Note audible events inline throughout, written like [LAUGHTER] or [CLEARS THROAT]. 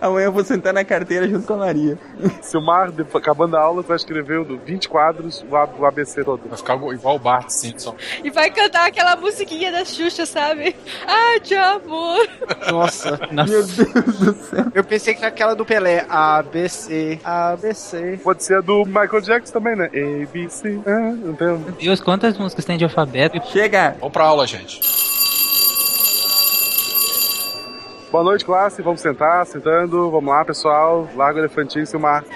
Amanhã eu vou sentar na carteira junto com a Maria. Se o Mar, acabando a aula, vai escrever o 20 quadros, o ABC todo. Vai ficar igual o Bart Simpson. E vai cantar aquela musiquinha da Xuxa, sabe? Ah, de amor. Nossa. Meu Deus do céu. Eu pensei que era aquela do Pelé. ABC, ABC. Pode ser a do Michael Jackson também, né? A, B, C. Ah, não tem. Deus, quantas músicas tem de alfabeto? Chega! Vamos pra aula, gente. Boa noite, classe. Vamos sentar, sentando. Vamos lá, pessoal. Larga o elefantinho e o mar. [LAUGHS]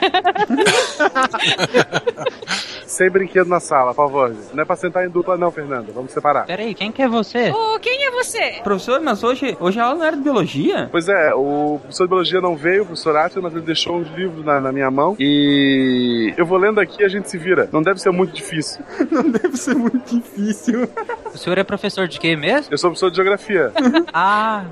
Sem brinquedo na sala, por favor. Não é pra sentar em dupla, não, Fernanda. Vamos separar. Peraí, quem que é você? Ô, quem é você? Professor, mas hoje, hoje a aula não era de biologia? Pois é, o professor de biologia não veio, o professor Átila, mas ele deixou uns livros na, na minha mão. E eu vou lendo aqui e a gente se vira. Não deve ser muito difícil. [LAUGHS] Não deve ser muito difícil. O senhor é professor de quê mesmo? Eu sou professor de geografia. [LAUGHS] Ah,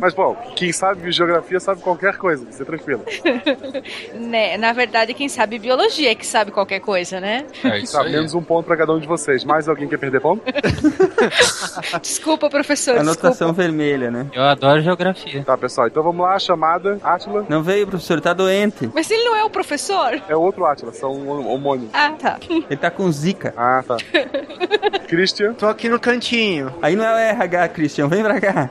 Mas, bom, quem sabe geografia sabe qualquer coisa, você tranquilo. [LAUGHS] Né, na verdade, quem sabe biologia é que sabe qualquer coisa, né? É isso Tá, aí. menos um ponto pra cada um de vocês. Mais alguém quer perder ponto? [LAUGHS] [LAUGHS] Desculpa, professor, Anotação desculpa. vermelha, né? eu adoro geografia. Tá, pessoal, então vamos lá, chamada. Átila. Não veio, professor, tá doente. Mas ele não é o professor? É outro Átila, são homônimos. Ah, tá. Ele tá com zika. Ah, tá. [LAUGHS] Christian. Tô aqui no cantinho. Aí não é o RH, Christian, vem pra cá.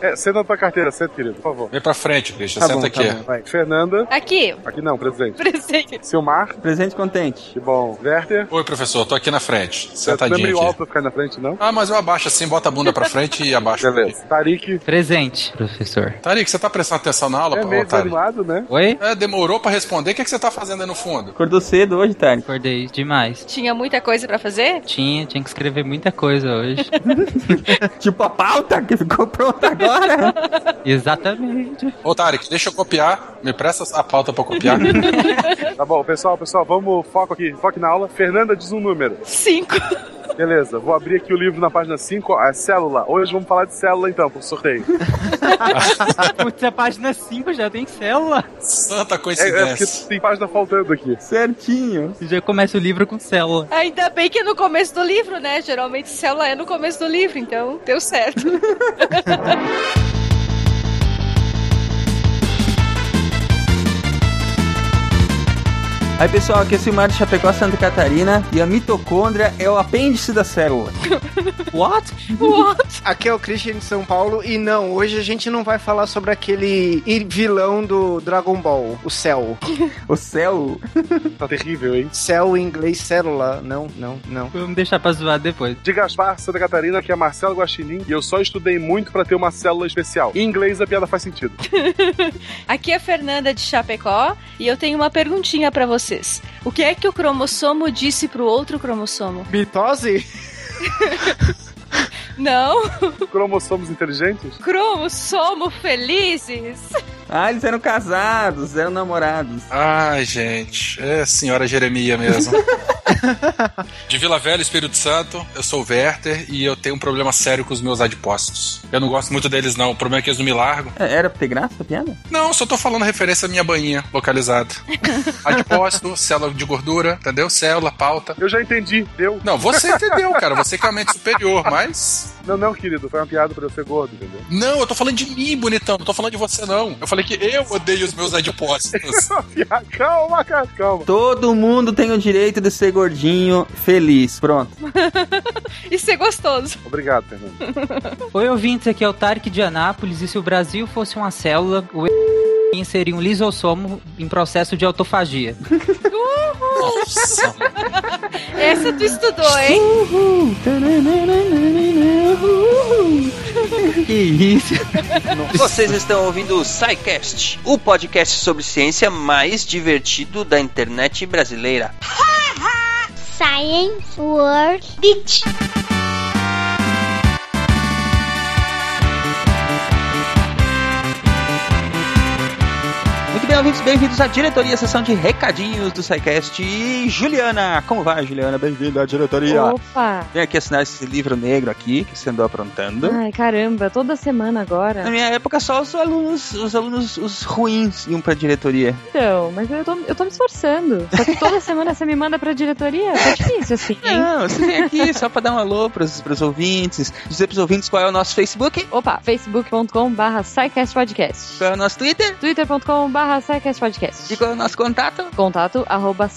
É, senta na tua carteira, senta, querido, por favor. Vem pra frente, Christian. Tá Senta bom, aqui. tá bom, vai. Fernanda. Aqui, Aqui não, presente. presente. Silmar. Presente contente. Que bom. Werther. Oi, professor, tô aqui na frente. Você é Sentadinho meio aqui. alto pra ficar na frente, não? Ah, mas eu abaixo assim, bota a bunda pra frente e abaixo. Beleza. Tarik. Presente, professor. Tarik, você tá prestando atenção na aula, É meio Tarik? desanimado, né? Oi? É, demorou pra responder. O que, que você tá fazendo aí no fundo? Acordou cedo hoje, Tari. Acordei demais. Tinha muita coisa pra fazer? Tinha, tinha que escrever muita coisa hoje. [LAUGHS] Tipo a pauta que ficou pronta agora. [LAUGHS] Exatamente. Ô, Tarik, deixa eu copiar. Me presta a pauta pra copiar. [LAUGHS] Tá bom, pessoal, pessoal, vamos, foco aqui, foco na aula. Fernanda diz um número. Cinco. Beleza, vou abrir aqui o livro na página 5, a célula. Hoje vamos falar de célula então, por sorteio. [LAUGHS] Putz, a página 5 já tem célula. Santa É, é porque coincidência. tem página faltando aqui. Certinho. Já começa o livro com célula. Ainda bem que é no começo do livro, né? Geralmente célula é no começo do livro, então deu certo. [LAUGHS] Aí, pessoal, aqui é o Silmar de Chapecó, Santa Catarina. E a mitocôndria é o apêndice da célula. [LAUGHS] What? Aqui é o Christian de São Paulo e não, hoje a gente não vai falar sobre aquele vilão do Dragon Ball, o Cell. [LAUGHS] O céu. [LAUGHS] Tá terrível, hein? Cell em inglês, célula. Não, não, não. Vamos deixar pra zoar depois. De Gaspar, Santa Catarina, que é Marcelo Guaxinim, e eu só estudei muito pra ter uma célula especial. Em inglês a piada faz sentido. Aqui é a Fernanda de Chapecó e eu tenho uma perguntinha pra O que é que o cromossomo disse pro outro cromossomo? Mitose? [LAUGHS] Não, Cromossomos inteligentes? cromossomo felizes. Ah, eles eram casados, eram namorados. Ai, gente. É senhora Jeremia mesmo. [LAUGHS] De Vila Velha, Espírito Santo, eu sou o Werther e eu tenho um problema sério com os meus adipócitos. Eu não gosto muito deles, não. O problema é que eles não me largam. É, Era pra ter graça a piada? Não, só tô falando referência à minha banhinha localizada. [LAUGHS] Adipócito, célula de gordura, entendeu? Célula, pauta. Eu já entendi, deu. Não, você entendeu, cara. Você que é a mente superior, mas. Não, não, querido, foi uma piada pra eu ser gordo, entendeu? Não, eu tô falando de mim, bonitão. Não tô falando de você, não. Eu falei que eu odeio os meus adipócitos. [LAUGHS] calma, cara, calma. Todo mundo tem o direito de ser gordinho, feliz. Pronto. [LAUGHS] E ser gostoso. Obrigado, Fernando. Oi, ouvintes, aqui é o Tarek de Anápolis e se o Brasil fosse uma célula, o seria um lisossomo em processo de autofagia. Nossa. Essa tu estudou, hein? que isso? Vocês estão ouvindo o SciCast, o podcast sobre ciência mais divertido da internet brasileira. Science World Beach. Muito bem, ouvintes, bem-vindos à diretoria, sessão de recadinhos do SciCast. E Juliana, como vai, Juliana? Bem-vinda à diretoria. Opa! Vem aqui assinar esse livro negro aqui, que você andou aprontando. Ai, caramba, toda semana Na agora. minha época, só os alunos, os alunos, os ruins iam pra diretoria. Então, mas eu tô, eu tô me esforçando. Só que toda [LAUGHS] semana você me manda pra diretoria. Tá difícil assim, hein? Não, você vem aqui só pra dar um alô pros, pros ouvintes, dizer pros ouvintes qual é o nosso Facebook, Opa, facebook.com barra Podcast. qual é o nosso Twitter twitter.com barra Podcast. e qual é o nosso contato. Contato arroba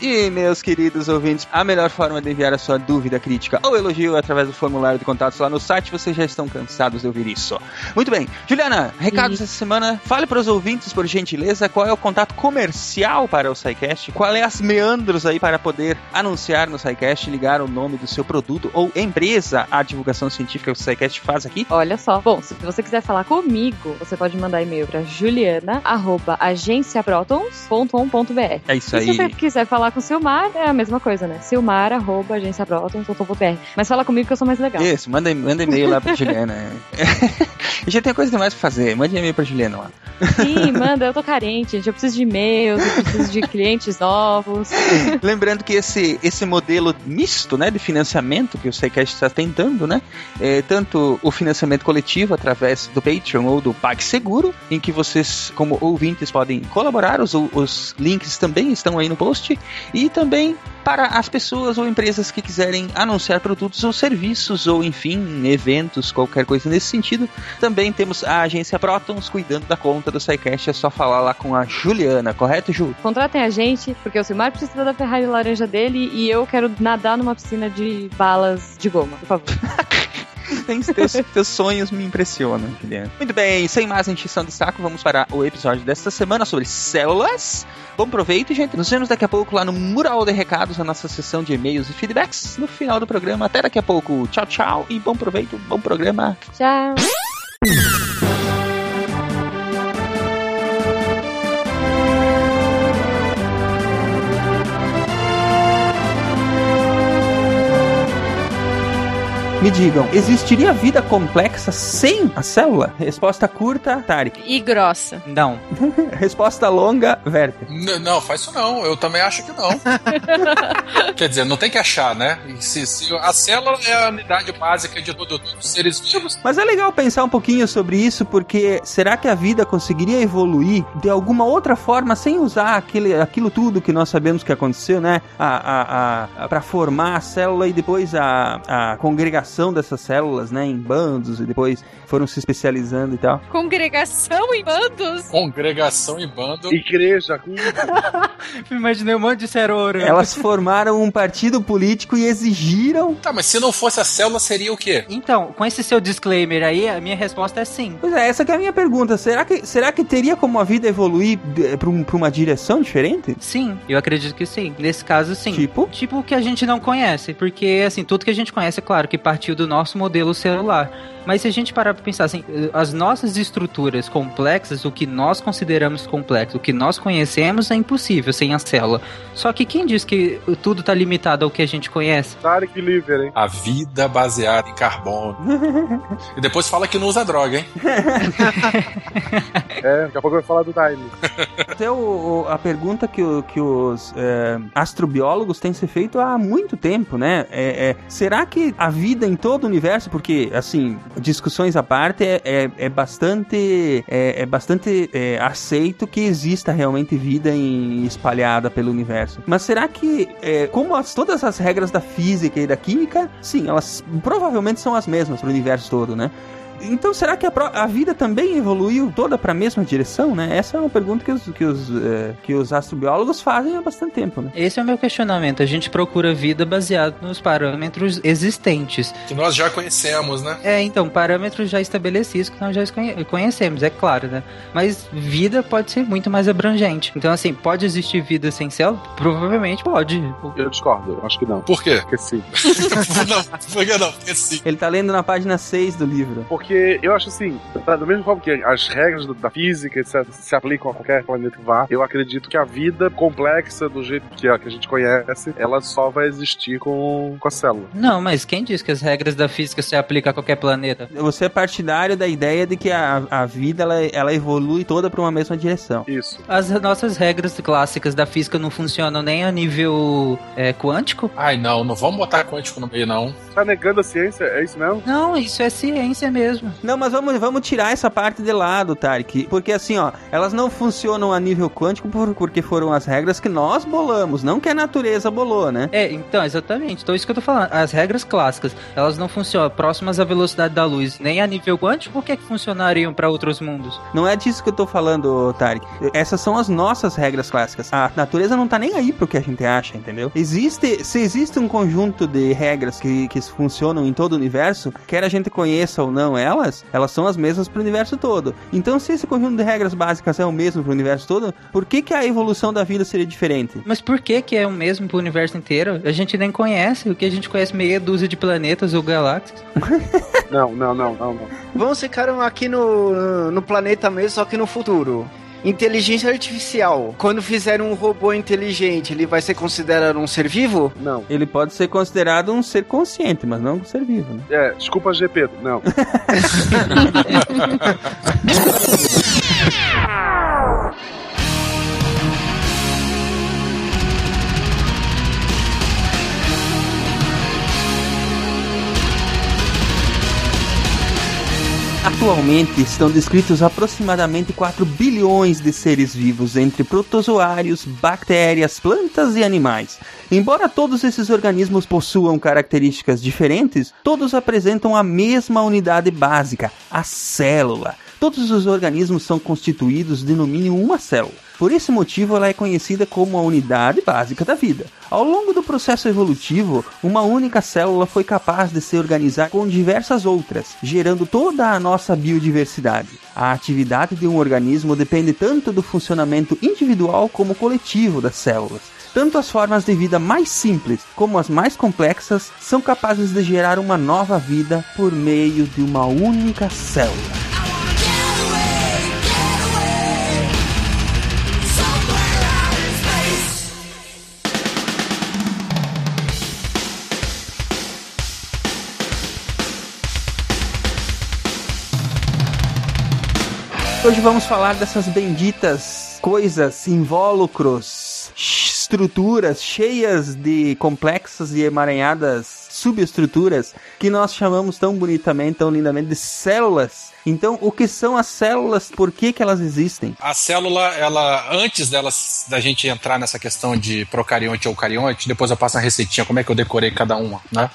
E, meus queridos ouvintes, a melhor forma de enviar a sua dúvida, crítica ou elogio é através do formulário de contatos lá no site. Vocês já estão cansados de ouvir isso. Muito bem. Juliana, recados essa semana. Fale para os ouvintes, por gentileza, qual é o contato comercial para o SciCast, qual é as meandros aí para poder anunciar no SciCast, ligar o nome do seu produto ou empresa à divulgação científica que o SciCast faz aqui. Olha só. Bom, se você quiser falar comigo, você pode mandar e-mail pra juliana arroba agenciaprotons.com.br É isso E se você aí. quiser falar com o Silmar, é a mesma coisa, né? Silmar, arroba, agenciaprotons.com.br. Mas fala comigo que eu sou mais legal. Isso, manda, manda e-mail lá pra Juliana. [LAUGHS] A gente tem coisa demais pra fazer. Mande e-mail pra Juliana lá. Sim, manda, eu tô carente, gente. Eu preciso de e-mails, eu preciso de clientes novos. [LAUGHS] Lembrando que esse, esse modelo misto né, de financiamento que o SciCast está tentando, né? É, tanto o financiamento coletivo através do Patreon ou do PagSeguro, em que vocês, como ouvintes, podem colaborar, os, os links também estão aí no post, e também para as pessoas ou empresas que quiserem anunciar produtos ou serviços, ou enfim, eventos, qualquer coisa nesse sentido. Também temos a agência Protons cuidando da conta do SciCast, é só falar lá com a Juliana, correto, Ju? Contratem a gente, porque o Silmar precisa da Ferrari laranja dele e eu quero nadar numa piscina de balas de goma, por favor. [LAUGHS] [LAUGHS] Tem teus, teus sonhos me impressionam, Juliana. Muito bem, sem mais encheção de saco, vamos para o episódio desta semana sobre células. Bom proveito, gente. Nos vemos daqui a pouco lá no Mural de Recados, a nossa sessão de e-mails e feedbacks no final do programa. Até daqui a pouco. Tchau, tchau e bom proveito, bom programa. Tchau. Me digam, existiria vida complexa sem a célula? Resposta curta, Tarek. E grossa. Não. [LAUGHS] Resposta longa, Werther. N- não, faz isso não. Eu também acho que não. [LAUGHS] Quer dizer, não tem que achar, né? Se- se- a célula é a unidade básica de todo- todos os seres vivos. Mas é legal pensar um pouquinho sobre isso, porque será que a vida conseguiria evoluir de alguma outra forma sem usar aquele, aquilo tudo que nós sabemos que aconteceu, né? A, a, a, para formar a célula e depois a, a congregação dessas células, né? Em bandos e depois foram se especializando e tal. Congregação em bandos. Congregação e bando. Igreja, [LAUGHS] Imaginei um monte de ceroro. Elas formaram um partido político e exigiram. Tá, mas se não fosse a célula, seria o quê? Então, com esse seu disclaimer aí, a minha resposta é sim. Pois é, essa que é a minha pergunta. Será que, será que teria como a vida evoluir para um, pra uma direção diferente? Sim, eu acredito que sim. Nesse caso, sim. Tipo? Tipo o que a gente não conhece, porque assim, tudo que a gente conhece, é claro, que do nosso modelo celular. Mas se a gente parar pra pensar assim, as nossas estruturas complexas, o que nós consideramos complexo, o que nós conhecemos é impossível sem a célula. Só que quem diz que tudo tá limitado ao que a gente conhece? Tarek Liver, hein? A vida baseada em carbono. [LAUGHS] e depois fala que não usa droga, hein? É, daqui a pouco vai falar do Time. Até [LAUGHS] o- o- a pergunta que, o- que os é, astrobiólogos têm se feito há muito tempo, né? É, é, será que a vida em todo o universo, porque, assim, discussões à parte, é, é, é bastante, é, é bastante é, aceito que exista realmente vida em- espalhada pelo universo. Mas será que, é, como as- todas as regras da física e da química, sim, elas provavelmente são as mesmas para o universo todo, né? Então, será que a, a vida também evoluiu toda para a mesma direção, né? Essa é uma pergunta que os, que os, eh, que os astrobiólogos fazem há bastante tempo, né? Esse é o meu questionamento. A gente procura vida baseado nos parâmetros existentes. Que nós já conhecemos, né? É, então, parâmetros já estabelecidos que nós já conhe- conhecemos, é claro, né? Mas vida pode ser muito mais abrangente. Então, assim, pode existir vida sem célula? Provavelmente pode. Eu discordo, eu acho que não. Por quê? Porque sim. [LAUGHS] não, por que não? Porque sim. Ele tá lendo na página 6 do livro. Porque porque eu acho assim, da da mesma forma que as regras do- da física, etc., se aplicam a qualquer planeta que vá, eu acredito que a vida complexa do jeito que a, que a gente conhece, ela só vai existir com, com a célula. Não, mas quem diz que as regras da física se aplicam a qualquer planeta? Você é partidário da ideia de que a, a vida ela, ela evolui toda para uma mesma direção. Isso. As nossas regras clássicas da física não funcionam nem a nível é, quântico? Ai, não, não vamos botar quântico no meio, não. Tá negando a ciência? É isso mesmo? Não, isso é ciência mesmo. Não, mas vamos, vamos tirar essa parte de lado, Tarek. Porque assim, ó, elas não funcionam a nível quântico por- porque foram as regras que nós bolamos, não que a natureza bolou, né? É, então, exatamente. Então, isso que eu tô falando. As regras clássicas, elas não funcionam próximas à velocidade da luz, nem a nível quântico, por que, que funcionariam para outros mundos? Não é disso que eu tô falando, Tarek. Essas são as nossas regras clássicas. A natureza não tá nem aí pro que a gente acha, entendeu? Existe, se existe um conjunto de regras que, que funcionam em todo o universo, quer a gente conheça ou não elas, elas são as mesmas pro universo todo. Então, se esse conjunto de regras básicas é o mesmo pro universo todo, por que, que a evolução da vida seria diferente? Mas por que que é o mesmo pro universo inteiro? A gente nem conhece. O que a gente conhece meia dúzia de planetas ou galáxias. [LAUGHS] Não, não, não, não, não. Vamos ficar aqui no, no planeta mesmo, só que no futuro. Inteligência artificial. Quando fizer um robô inteligente, ele vai ser considerado um ser vivo? Não. Ele pode ser considerado um ser consciente, mas não um ser vivo, né? É, desculpa, GP, não. [LAUGHS] [LAUGHS] Atualmente estão descritos aproximadamente 4 bilhões de seres vivos entre protozoários, bactérias, plantas e animais. Embora todos esses organismos possuam características diferentes, todos apresentam a mesma unidade básica, a célula. Todos os organismos são constituídos de no mínimo uma célula. Por esse motivo, ela é conhecida como a unidade básica da vida. Ao longo do processo evolutivo, uma única célula foi capaz de se organizar com diversas outras, gerando toda a nossa biodiversidade. A atividade de um organismo depende tanto do funcionamento individual como coletivo das células. Tanto as formas de vida mais simples como as mais complexas são capazes de gerar uma nova vida por meio de uma única célula. Hoje vamos falar dessas benditas coisas, invólucros, estruturas cheias de complexas e emaranhadas subestruturas que nós chamamos tão bonitamente, tão lindamente de células. Então, o que são as células? Por que, que elas existem? A célula, ela, antes delas, da gente entrar nessa questão de procarionte ou eucarionte, depois eu passo a receitinha, como é que eu decorei cada uma, né?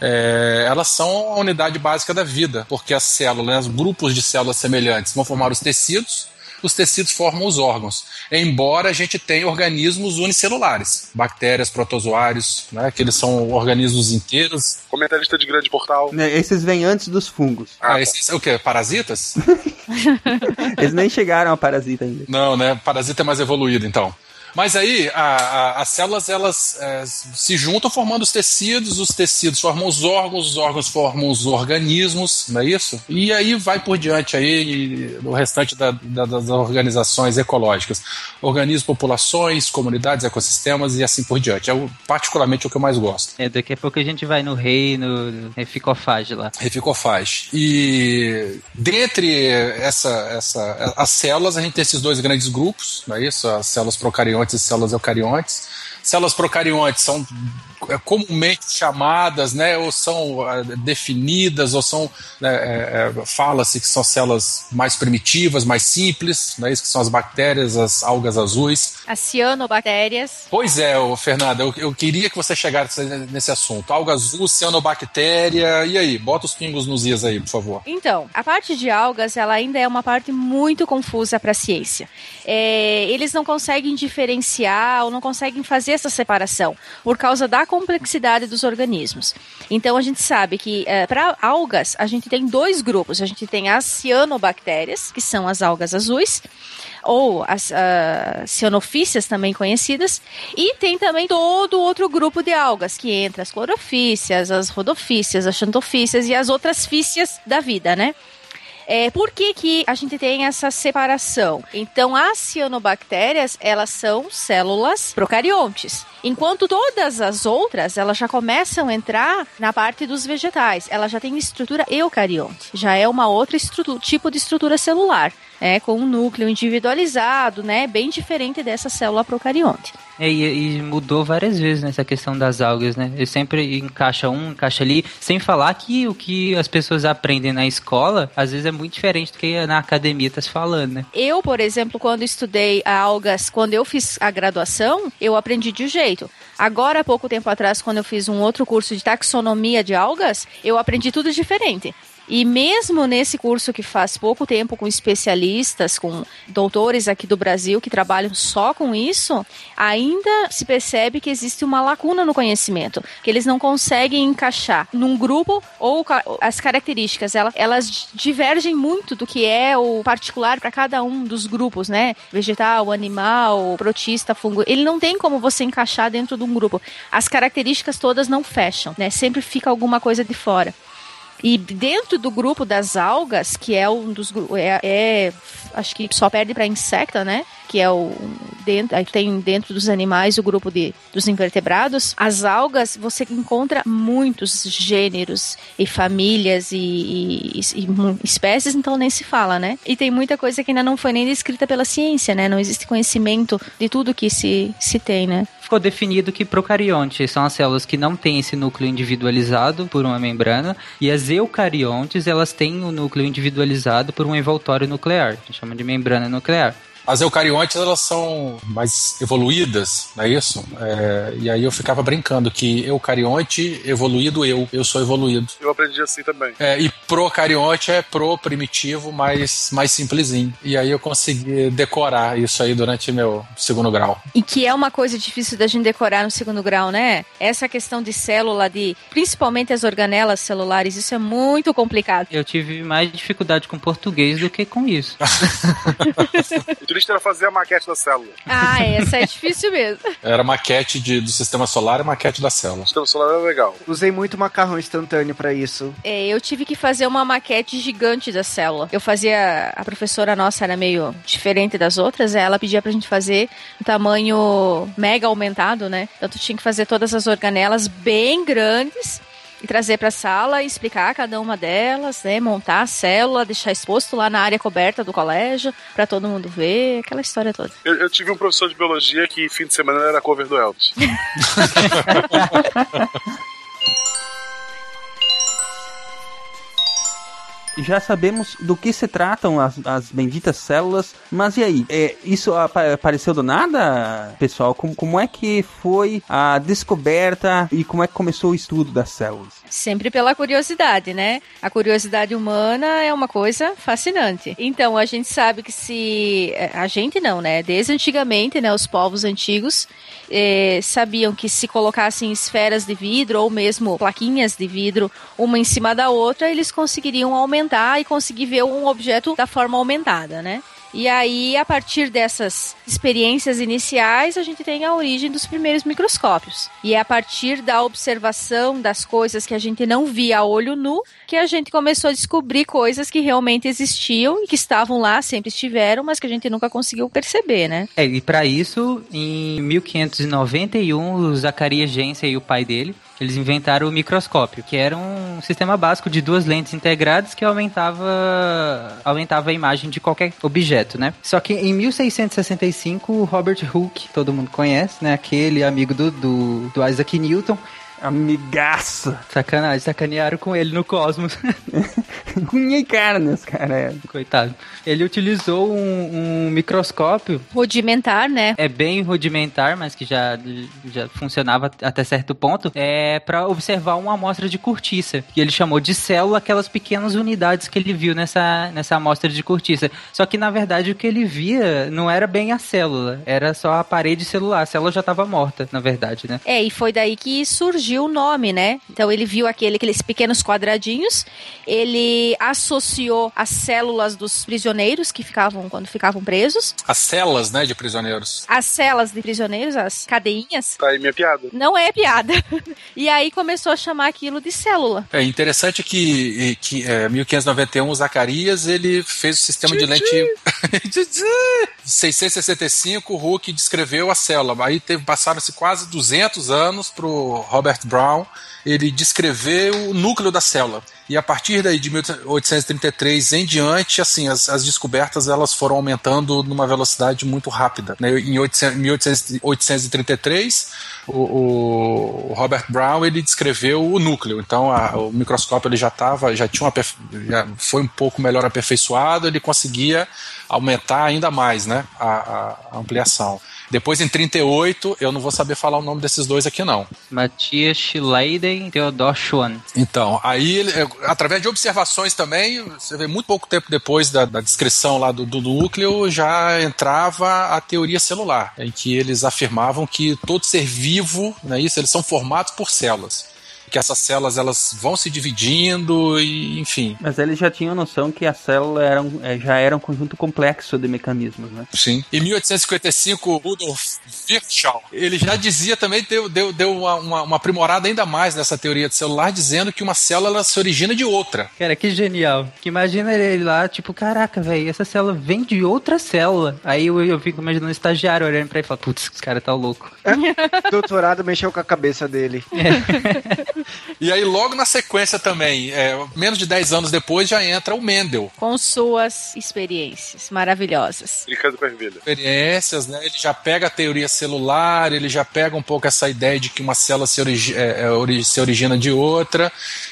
É, elas são a unidade básica da vida, porque as células, né, os grupos de células semelhantes vão formar os tecidos, os tecidos formam os órgãos. Embora a gente tenha organismos unicelulares, bactérias, protozoários, né, que eles são organismos inteiros. Comentarista de grande portal. Né, Esses vêm antes dos fungos. Ah, esses, o quê? Parasitas? [LAUGHS] Eles nem chegaram a parasita ainda. Não, né? Parasita é mais evoluído, então. Mas aí a- a- as células elas é, se juntam formando os tecidos, os tecidos formam os órgãos, os órgãos formam os organismos, não é isso? E aí vai por diante aí o restante da- da- das organizações ecológicas, organismos, populações, comunidades, ecossistemas e assim por diante. É o- particularmente o que eu mais gosto. É, daqui a pouco a gente vai no reino é, ficofage lá. Reficofage. E dentre essa, essa, as células, a gente tem esses dois grandes grupos, não é isso? As células procariontes e células eucariontes. Células procariontes são é, comumente chamadas, né, ou são ah, definidas, ou são né, é, é, fala-se que são células mais primitivas, mais simples, não é isso que são as bactérias, as algas azuis. As cianobactérias. Pois é, Fernanda, eu, eu queria que você chegasse nesse assunto. Alga azul, cianobactéria, e aí? Bota os pingos nos is aí, por favor. Então, a parte de algas, ela ainda é uma parte muito confusa para a ciência. É, eles não conseguem diferenciar ou não conseguem fazer fazer essa separação por causa da complexidade dos organismos. Então a gente sabe que é, para algas a gente tem dois grupos. A gente tem as cianobactérias, que são as algas azuis, ou as uh, cianofícias também conhecidas, e tem também todo outro grupo de algas que entra as clorofícias, as rodofícias, as xantofícias e as outras fícias da vida, né? É, por que, que a gente tem essa separação? Então, as cianobactérias, elas são células procariontes. Enquanto todas as outras, elas já começam a entrar na parte dos vegetais. Ela já tem estrutura eucarionte. Já é uma outra tipo de estrutura celular. É, com um núcleo individualizado, né, bem diferente dessa célula procarionte. É, e, e, mudou várias vezes nessa questão das algas, né? Ele sempre encaixa um, encaixa ali, sem falar que o que as pessoas aprendem na escola, às vezes é muito diferente do que na academia tá se falando, né? Eu, por exemplo, quando estudei algas, quando eu fiz a graduação, eu aprendi de um jeito. Agora, há pouco tempo atrás, quando eu fiz um outro curso de taxonomia de algas, eu aprendi tudo diferente. E mesmo nesse curso que faz pouco tempo com especialistas, com doutores aqui do Brasil que trabalham só com isso, ainda se percebe que existe uma lacuna no conhecimento, que eles não conseguem encaixar num grupo ou as características, elas, divergem muito do que é o particular para cada um dos grupos, né? Vegetal, animal, protista, fungo. Ele não tem como você encaixar dentro de um grupo. As características todas não fecham, né? Sempre fica alguma coisa de fora. E dentro do grupo das algas, que é um dos é, é acho que só perde para insecta, né? Que é o dentro, aí tem dentro dos animais o grupo de dos invertebrados. As algas você encontra muitos gêneros e famílias e, e, e, e espécies, então nem se fala, né? E tem muita coisa que ainda não foi nem descrita pela ciência, né? Não existe conhecimento de tudo que se se tem, né? ficou definido que procariontes são as células que não têm esse núcleo individualizado por uma membrana e as eucariontes elas têm o núcleo individualizado por um envoltório nuclear, chama de membrana nuclear. As eucariontes, elas são mais evoluídas, não é isso? É, e aí eu ficava brincando que eucarionte, evoluído eu, eu sou evoluído. Eu aprendi assim também. É, e procarionte é pro primitivo, mais, mais simplesinho. E aí eu consegui decorar isso aí durante meu segundo grau. E que é uma coisa difícil da gente decorar no segundo grau, né? Essa questão de célula, de principalmente as organelas celulares, isso é muito complicado. Eu tive mais dificuldade com português do que com isso. [LAUGHS] [LAUGHS] triste era fazer a maquete da célula. Ah, essa é difícil mesmo. [LAUGHS] Era maquete de, do sistema solar e maquete da célula. O sistema solar era legal. Usei muito macarrão instantâneo para isso. É, eu tive que fazer uma maquete gigante da célula. Eu fazia. A professora nossa era meio diferente das outras, ela pedia pra gente fazer um tamanho mega aumentado, né? Então tu tinha que fazer todas as organelas bem grandes e trazer para a sala e explicar cada uma delas, né? Montar a célula, deixar exposto lá na área coberta do colégio para todo mundo ver, aquela história toda. Eu, eu, tive um professor de biologia que fim de semana era cover do Elvis. [LAUGHS] já sabemos do que se tratam as, as benditas células, mas e aí? É, isso apareceu do nada, pessoal? Como, como é que foi a descoberta e como é que começou o estudo das células? Sempre pela curiosidade, né? A curiosidade humana é uma coisa fascinante. Então, a gente sabe que se. É, a gente não, né? Desde antigamente, né? Os povos antigos eh, sabiam que se colocassem esferas de vidro ou mesmo plaquinhas de vidro uma em cima da outra, eles conseguiriam aumentar e conseguir ver um objeto da forma aumentada, né? E aí, a partir dessas experiências iniciais, a gente tem a origem dos primeiros microscópios. E é a partir da observação das coisas que a gente não via a olho nu que a gente começou a descobrir coisas que realmente existiam e que estavam lá, sempre estiveram, mas que a gente nunca conseguiu perceber, né? É, e para isso, em 1591, o Zacarias Jensen e o pai dele eles inventaram o microscópio, que era um sistema básico de duas lentes integradas que aumentava, aumentava a imagem de qualquer objeto, né? Só que em 1665, o Robert Hooke, todo mundo conhece, né? Aquele amigo do, do, do Isaac Newton, Amigaça. Sacanagem, sacanearam com ele no Cosmos. [LAUGHS] unha e carnes, cara. É. Coitado. Ele utilizou um, um microscópio Rudimentar, né? é bem rudimentar, mas que já, já funcionava até certo ponto, é para observar uma amostra de cortiça, que ele chamou de célula, aquelas pequenas unidades que ele viu nessa, nessa amostra de cortiça. Só que na verdade o que ele via não era bem a célula, era só a parede celular. A célula já estava morta, na verdade, né? É, e foi daí que surgiu o nome, né? Então ele viu aquele, aqueles pequenos quadradinhos, ele associou as células dos prisioneiros que ficavam quando ficavam presos, As celas, né, de prisioneiros. as celas de prisioneiros, as cadeinhas. Tá aí minha piada. Não é piada. [LAUGHS] E aí começou a chamar aquilo de célula. É interessante que, que é, 1591 o Zacarias ele fez o sistema de lente 665, o Hooke descreveu a célula. Aí teve passaram-se quase 200 anos para o Robert Brown ele descrever o núcleo da célula. E a partir daí de 1833 em diante, assim, as, as descobertas elas foram aumentando numa velocidade muito rápida. né? Em 800 1833, o, o Robert Brown ele descreveu o núcleo. Então a- o microscópio ele já estava, já tinha uma, já foi um pouco melhor aperfeiçoado, ele conseguia aumentar ainda mais, né, a- a ampliação. Depois em 38, eu não vou saber falar o nome desses dois aqui não. Matias Schleiden e Theodor Schwann. Então, aí, através de observações também, você vê muito pouco tempo depois da, da descrição lá do, do núcleo, já entrava a teoria celular, em que eles afirmavam que todo ser vivo, né, isso, eles são formados por células. Que essas células elas vão se dividindo e, enfim. Mas eles já tinham noção que a célula era um- é, já era um conjunto complexo de mecanismos, né? Sim. Em 1855, Rudolf Virchow, ele já dizia também, deu, deu, deu uma, uma, uma aprimorada ainda mais nessa teoria de celular, dizendo que uma célula ela se origina de outra. Cara, que genial. Que imagina ele lá, tipo, caraca, velho, essa célula vem de outra célula. Aí eu, eu fico imaginando um estagiário olhando pra ele e falando, putz, esse cara tá louco. [LAUGHS] Doutorado mexeu com a cabeça dele. [LAUGHS] [LAUGHS] E aí, logo na sequência também, é, menos de 10 anos depois, já entra o Mendel. Com suas experiências maravilhosas. Brincando com a ervilha. Experiências, né? Ele já pega a teoria celular, ele já pega um pouco essa ideia de que uma célula se, origi é, é, ori- se origina de outra,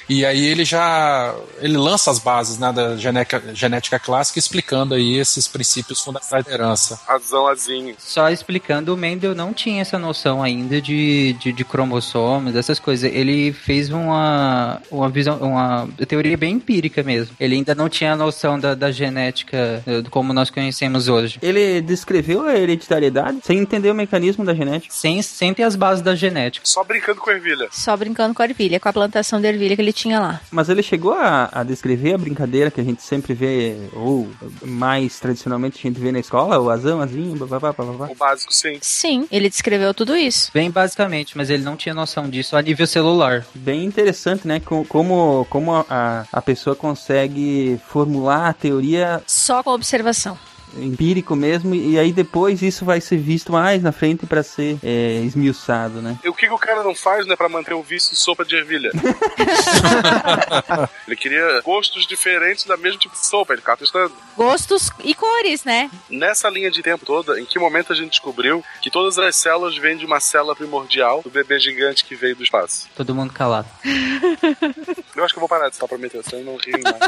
e aí ele já ele lança as bases né, da genética, genética clássica, explicando aí esses princípios fundamentais da herança. Razão azinho. Só explicando, o Mendel não tinha essa noção ainda de, de, de cromossomos, essas coisas. Ele fez uma, uma visão, uma teoria bem empírica mesmo. Ele ainda não tinha a noção da, da genética eh, como nós conhecemos hoje. Ele descreveu a hereditariedade sem entender o mecanismo da genética. Sem, sem ter as bases da genética. Só brincando com a ervilha. Só brincando com a ervilha, com a plantação de ervilha que ele tinha lá. Mas ele chegou a, a descrever a brincadeira que a gente sempre vê, ou mais tradicionalmente a gente vê na escola, o azão, azinho, bababá, bababá. O básico, sim. Sim, ele descreveu tudo isso. Bem basicamente, mas ele não tinha noção disso a nível celular. Bem interessante, né? Co- Como, como a, a pessoa consegue formular a teoria Só com observação. Empírico mesmo, e aí depois isso vai ser visto mais na frente para ser é, esmiuçado, né? E o que, que o cara não faz, né, pra manter o vício de sopa de ervilha? [LAUGHS] ele queria gostos diferentes da mesma tipo de sopa, ele ficava testando. Gostos e cores, né? Nessa linha de tempo toda, em que momento a gente descobriu que todas as células vêm de uma célula primordial do bebê gigante que veio do espaço? Todo mundo calado. [LAUGHS] Eu acho que eu vou parar de estar prometendo, senão eu não rio mais.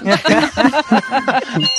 [LAUGHS]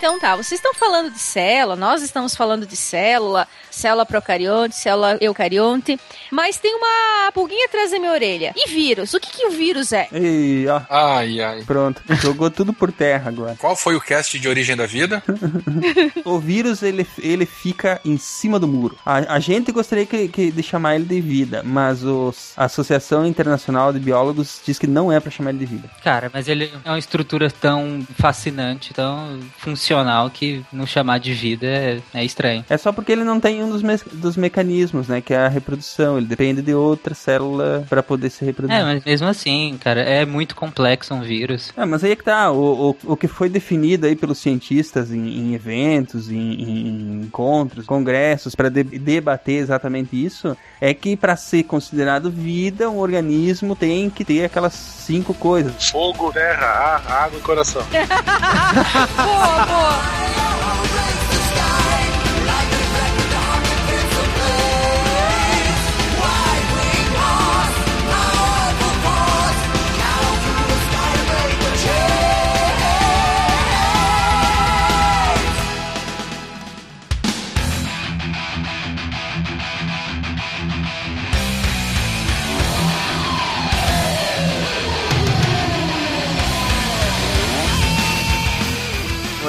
Então tá, vocês estão falando de célula, nós estamos falando de célula, célula procarionte, célula eucarionte, mas tem uma pulguinha atrás da minha orelha. E vírus? O que, que o vírus é? E ó, Ai, ai. pronto, jogou tudo por terra agora. Qual foi o cast de origem da vida? [LAUGHS] O vírus ele, ele fica em cima do muro. A, a gente gostaria que, que- de chamar ele de vida, mas os, a Associação Internacional de Biólogos diz que não é para chamar ele de vida. Cara, mas ele é uma estrutura tão fascinante, tão funcional, que não chamar de vida é, é estranho. É só porque ele não tem um dos, me- dos mecanismos, né? Que é a reprodução. Ele depende de outra célula para poder se reproduzir. É, mas mesmo assim, cara, é muito complexo um vírus. É, mas aí é que tá, o, o, o que foi definido aí pelos cientistas em, em eventos, em, em encontros, congressos, para debater exatamente isso, é que para ser considerado vida, um organismo tem que ter aquelas cinco coisas. Fogo, terra, ar, água e coração. [LAUGHS] [LAUGHS] Boa, boa.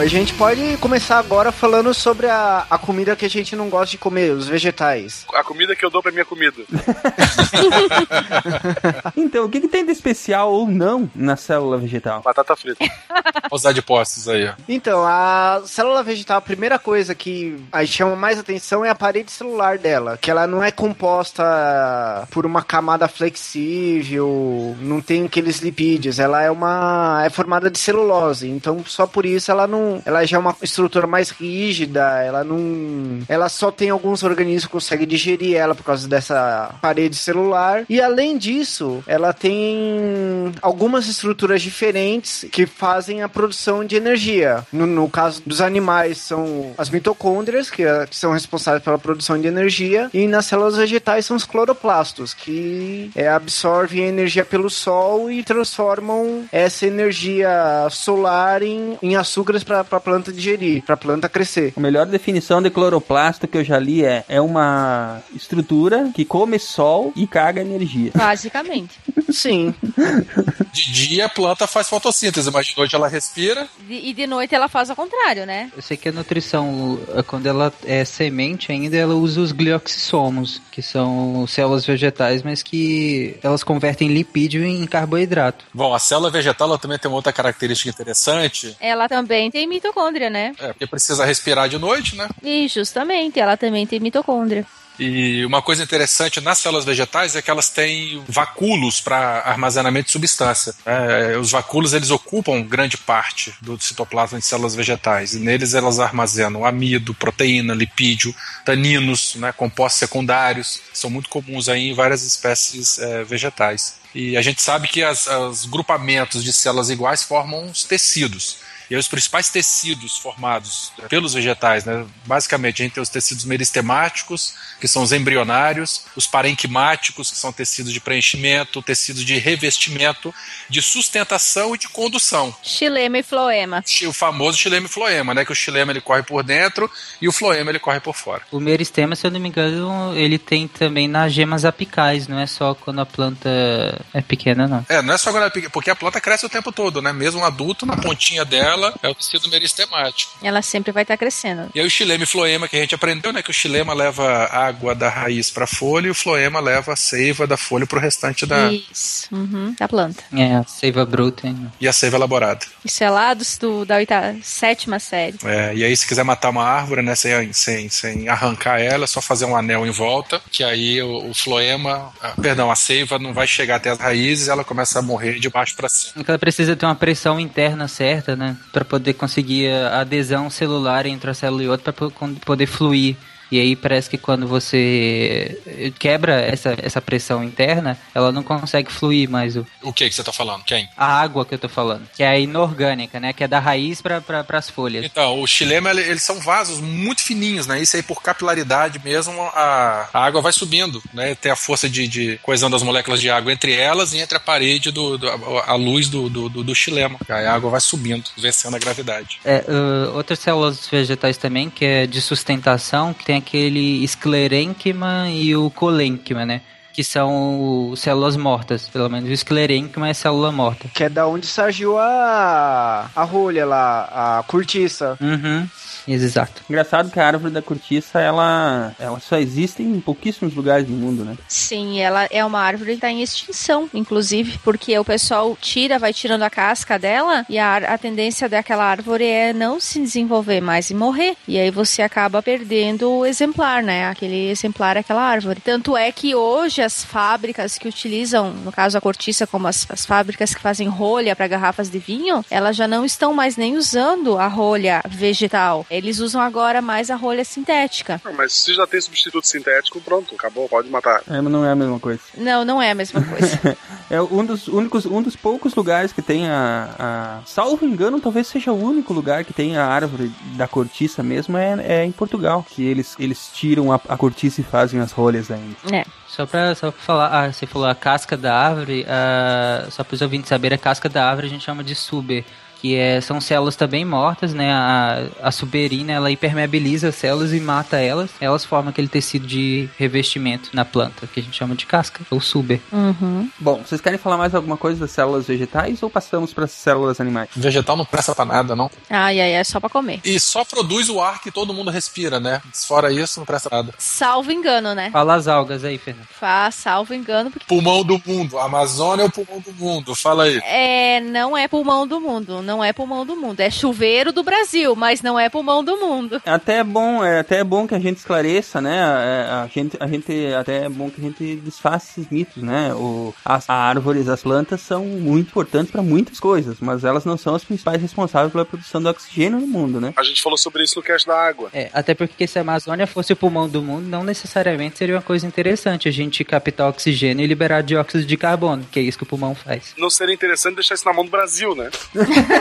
A gente pode começar agora falando sobre a, a comida que a gente não gosta de comer, os vegetais. A comida que eu dou pra minha comida. [LAUGHS] Então, o que, que tem de especial ou não na célula vegetal? Batata frita. Os adpostos aí, ó. Então, a célula vegetal, a primeira coisa que aí chama mais atenção é a parede celular dela, que ela não é composta por uma camada flexível, não tem aqueles lipídios, ela é uma é formada de celulose, então só por isso ela não, ela já é uma estrutura mais rígida, ela não, ela só tem alguns organismos que conseguem digerir ela por causa dessa parede celular e além disso, ela tem algumas estruturas diferentes que fazem a produção de energia. No, no caso dos animais, são as mitocôndrias, que, é- que são responsáveis pela produção de energia, e nas células vegetais são os cloroplastos, que é, absorvem energia pelo sol e transformam essa energia solar em, em açúcares para a planta digerir, para a planta crescer. A melhor definição de cloroplasto que eu já li é, é uma estrutura que come sol e caga energia. [LAUGHS] Basicamente. Sim. De dia a planta faz fotossíntese, mas de noite ela respira. De- e de noite ela faz ao contrário, né? Eu sei que a nutrição, eh, quando ela é semente ainda, ela usa os glioxissomos, que são células vegetais, mas que elas convertem lipídio em carboidrato. Bom, a célula vegetal ela também tem uma outra característica interessante. Ela também tem mitocôndria, né? É, porque precisa respirar de noite, né? E justamente, ela também tem mitocôndria. E uma coisa interessante nas células vegetais é que elas têm vacúolos para armazenamento de substância. É, os vacúolos eles ocupam grande parte do citoplasma de células vegetais e neles elas armazenam amido, proteína, lipídio, taninos, né, compostos secundários, são muito comuns aí em várias espécies é, vegetais. E a gente sabe que as- os grupamentos de células iguais formam os tecidos. E aí os principais tecidos formados pelos vegetais, né? Basicamente, a gente tem os tecidos meristemáticos, que são os embrionários, os parenquimáticos, que são tecidos de preenchimento, tecidos de revestimento, de sustentação e de condução. Xilema e floema. O famoso xilema e floema, né? Que o xilema ele corre por dentro e o floema ele corre por fora. O meristema, se eu não me engano, ele tem também nas gemas apicais, não é só quando a planta é pequena, não. É, não é só quando ela é pequena, porque a planta cresce o tempo todo, né? Mesmo um adulto, na pontinha dela é o tecido meristemático. Ela sempre vai estar crescendo. E aí o xilema e floema que a gente aprendeu, né? Que o xilema leva água da raiz para a folha e o floema leva a seiva da folha para o restante da. Isso. Uhum, da planta. É, a seiva bruta. hein? E a seiva elaborada. Isso é lá dos- do, da oitava, sétima série. É, e aí, se quiser matar uma árvore, né, sem, sem, sem arrancar ela, é só fazer um anel em volta, que aí o, o floema, ah, perdão, a seiva não vai chegar até as raízes ela começa a morrer de baixo para cima. É que Ela precisa ter uma pressão interna certa, né? Pra poder conseguir a adesão celular entre a célula e outra po- poder fluir. E aí parece que quando você quebra essa, essa pressão interna, ela não consegue fluir mais o, O que que você tá falando? Quem? a água que eu tô falando, que é a inorgânica, né? Que é da raiz para pra, as folhas. Então, o xilema, ele- eles são vasos muito fininhos, né? Isso aí, por capilaridade mesmo, a, a água vai subindo, né? Tem a força de, de coesão das moléculas de água entre elas e entre a parede, do, do- a, a luz do, do, do, do xilema. A água vai subindo, vencendo a gravidade. É, uh, outras células vegetais também, que é de sustentação, que tem aquele esclerênquima e o colênquima, né? Que são células mortas, pelo menos. O esclerênquima é célula morta. Que é da onde surgiu a, a rolha lá, a cortiça. Uhum, exato. Engraçado que a árvore da cortiça, ela, ela só existe em pouquíssimos lugares do mundo, né? Sim, ela é uma árvore que está em extinção, inclusive, porque o pessoal tira, vai tirando a casca dela e a, a tendência daquela árvore é não se desenvolver mais e morrer. E aí você acaba perdendo o exemplar, né? Aquele exemplar, aquela árvore. Tanto é que hoje as fábricas que utilizam, no caso a cortiça, como as, as fábricas que fazem rolha para garrafas de vinho, elas já não estão mais nem usando a rolha vegetal. Eles usam agora mais a rolha sintética. Não, mas se já tem substituto sintético, pronto, acabou, pode matar. É, mas não é a mesma coisa. Não, não é a mesma coisa. [LAUGHS] É um dos únicos, um dos poucos lugares que tem a, a- Salvo engano, talvez seja o único lugar que tem a árvore da cortiça mesmo, é, é em Portugal. Que eles, eles tiram a, a cortiça e fazem as rolhas ainda. é. Só pra, só pra falar, ah, você falou a casca da árvore, ah, só para os ouvintes saberem, a casca da árvore a gente chama de suber. Que é, são células também mortas, né? A, a suberina ela hipermeabiliza as células e mata elas. Elas formam aquele tecido de revestimento na planta, que a gente chama de casca, ou suber. Uhum. Bom, vocês querem falar mais alguma coisa das células vegetais ou passamos para as células animais? Vegetal não presta pra nada, não. Ai, ai, é só pra comer. E só produz o ar que todo mundo respira, né? Fora isso, não presta nada. Salvo engano, né? Fala as algas aí, Fernando. Faz salvo engano, porque Pulmão do mundo. A Amazônia é o pulmão do mundo. Fala aí. é, não é pulmão do mundo. Não é pulmão do mundo. É chuveiro do Brasil, mas não é pulmão do mundo. Até é bom, é até é bom que a gente esclareça, né? A, a gente, a gente até é bom que a gente desfaça esses mitos, né? O, as árvores, as plantas são muito importantes para muitas coisas, mas elas não são as principais responsáveis pela produção do oxigênio no mundo, né? A gente falou sobre isso no cast da água. É, até porque se a Amazônia fosse o pulmão do mundo, não necessariamente seria uma coisa interessante a gente captar oxigênio e liberar dióxido de carbono, que é isso que o pulmão faz. Não seria interessante deixar isso na mão do Brasil, né? [LAUGHS]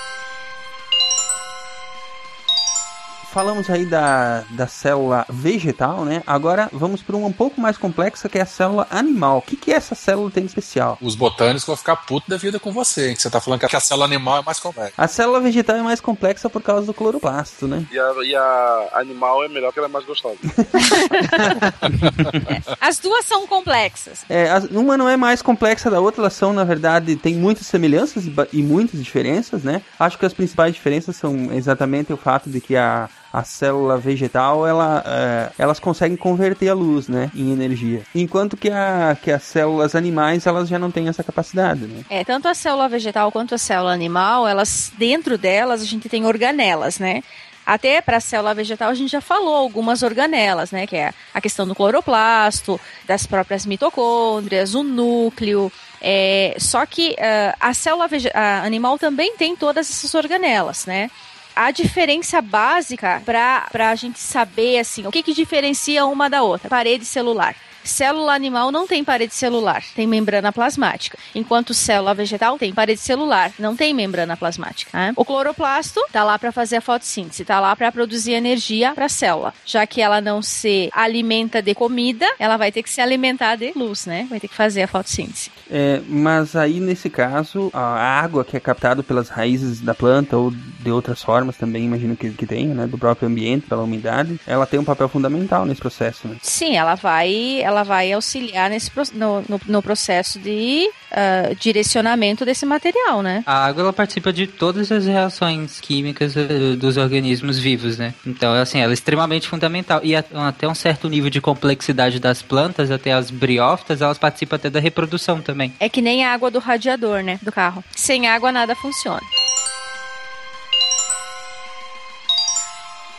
Falamos aí da, da célula vegetal, né? Agora vamos para uma um pouco mais complexa, que é a célula animal. O que, que essa célula tem de especial? Os botânicos vão ficar putos da vida com você, hein? Que você tá falando que a célula animal é mais complexa. A célula vegetal é mais complexa por causa do cloroplasto, né? E a, e a animal é melhor porque ela é mais gostosa. [LAUGHS] As duas são complexas. É, as- uma não é mais complexa da outra, elas são, na verdade, tem muitas semelhanças e, e muitas diferenças, né? Acho que as principais diferenças são exatamente o fato de que a, a célula vegetal, ela, é, elas conseguem converter a luz, né, em energia. Enquanto que, a, que as células animais, elas já não têm essa capacidade, né? É, tanto a célula vegetal quanto a célula animal, elas dentro delas a gente tem organelas, né? Até para a célula vegetal a gente já falou algumas organelas, né? Que é a questão do cloroplasto, das próprias mitocôndrias, o núcleo. É, só que ah, a célula a animal também tem todas essas organelas, né? A diferença básica para a gente saber assim, o que, que diferencia uma da outra? Parede celular. Célula animal não tem parede celular, tem membrana plasmática. Enquanto célula vegetal tem parede celular, não tem membrana plasmática. né? O cloroplasto tá lá para fazer a fotossíntese, tá lá para produzir energia para a célula. Já que ela não se alimenta de comida, ela vai ter que se alimentar de luz, né? Vai ter que fazer a fotossíntese. É, mas aí, nesse caso, a água que é captada pelas raízes da planta ou de outras formas também, imagino que, que tenha, né? Do próprio ambiente, pela umidade, ela tem um papel fundamental nesse processo, né? Sim, ela vai, ela vai auxiliar nesse, no, no, no processo de ah, direcionamento desse material, né? A água ela participa de todas as reações químicas eh, dos organismos vivos, né? Então, assim, ela é extremamente fundamental. E até um certo nível de complexidade das plantas, até as briófitas, elas participam até da reprodução também. É que nem a água do radiador, né? Do carro. Sem água nada funciona.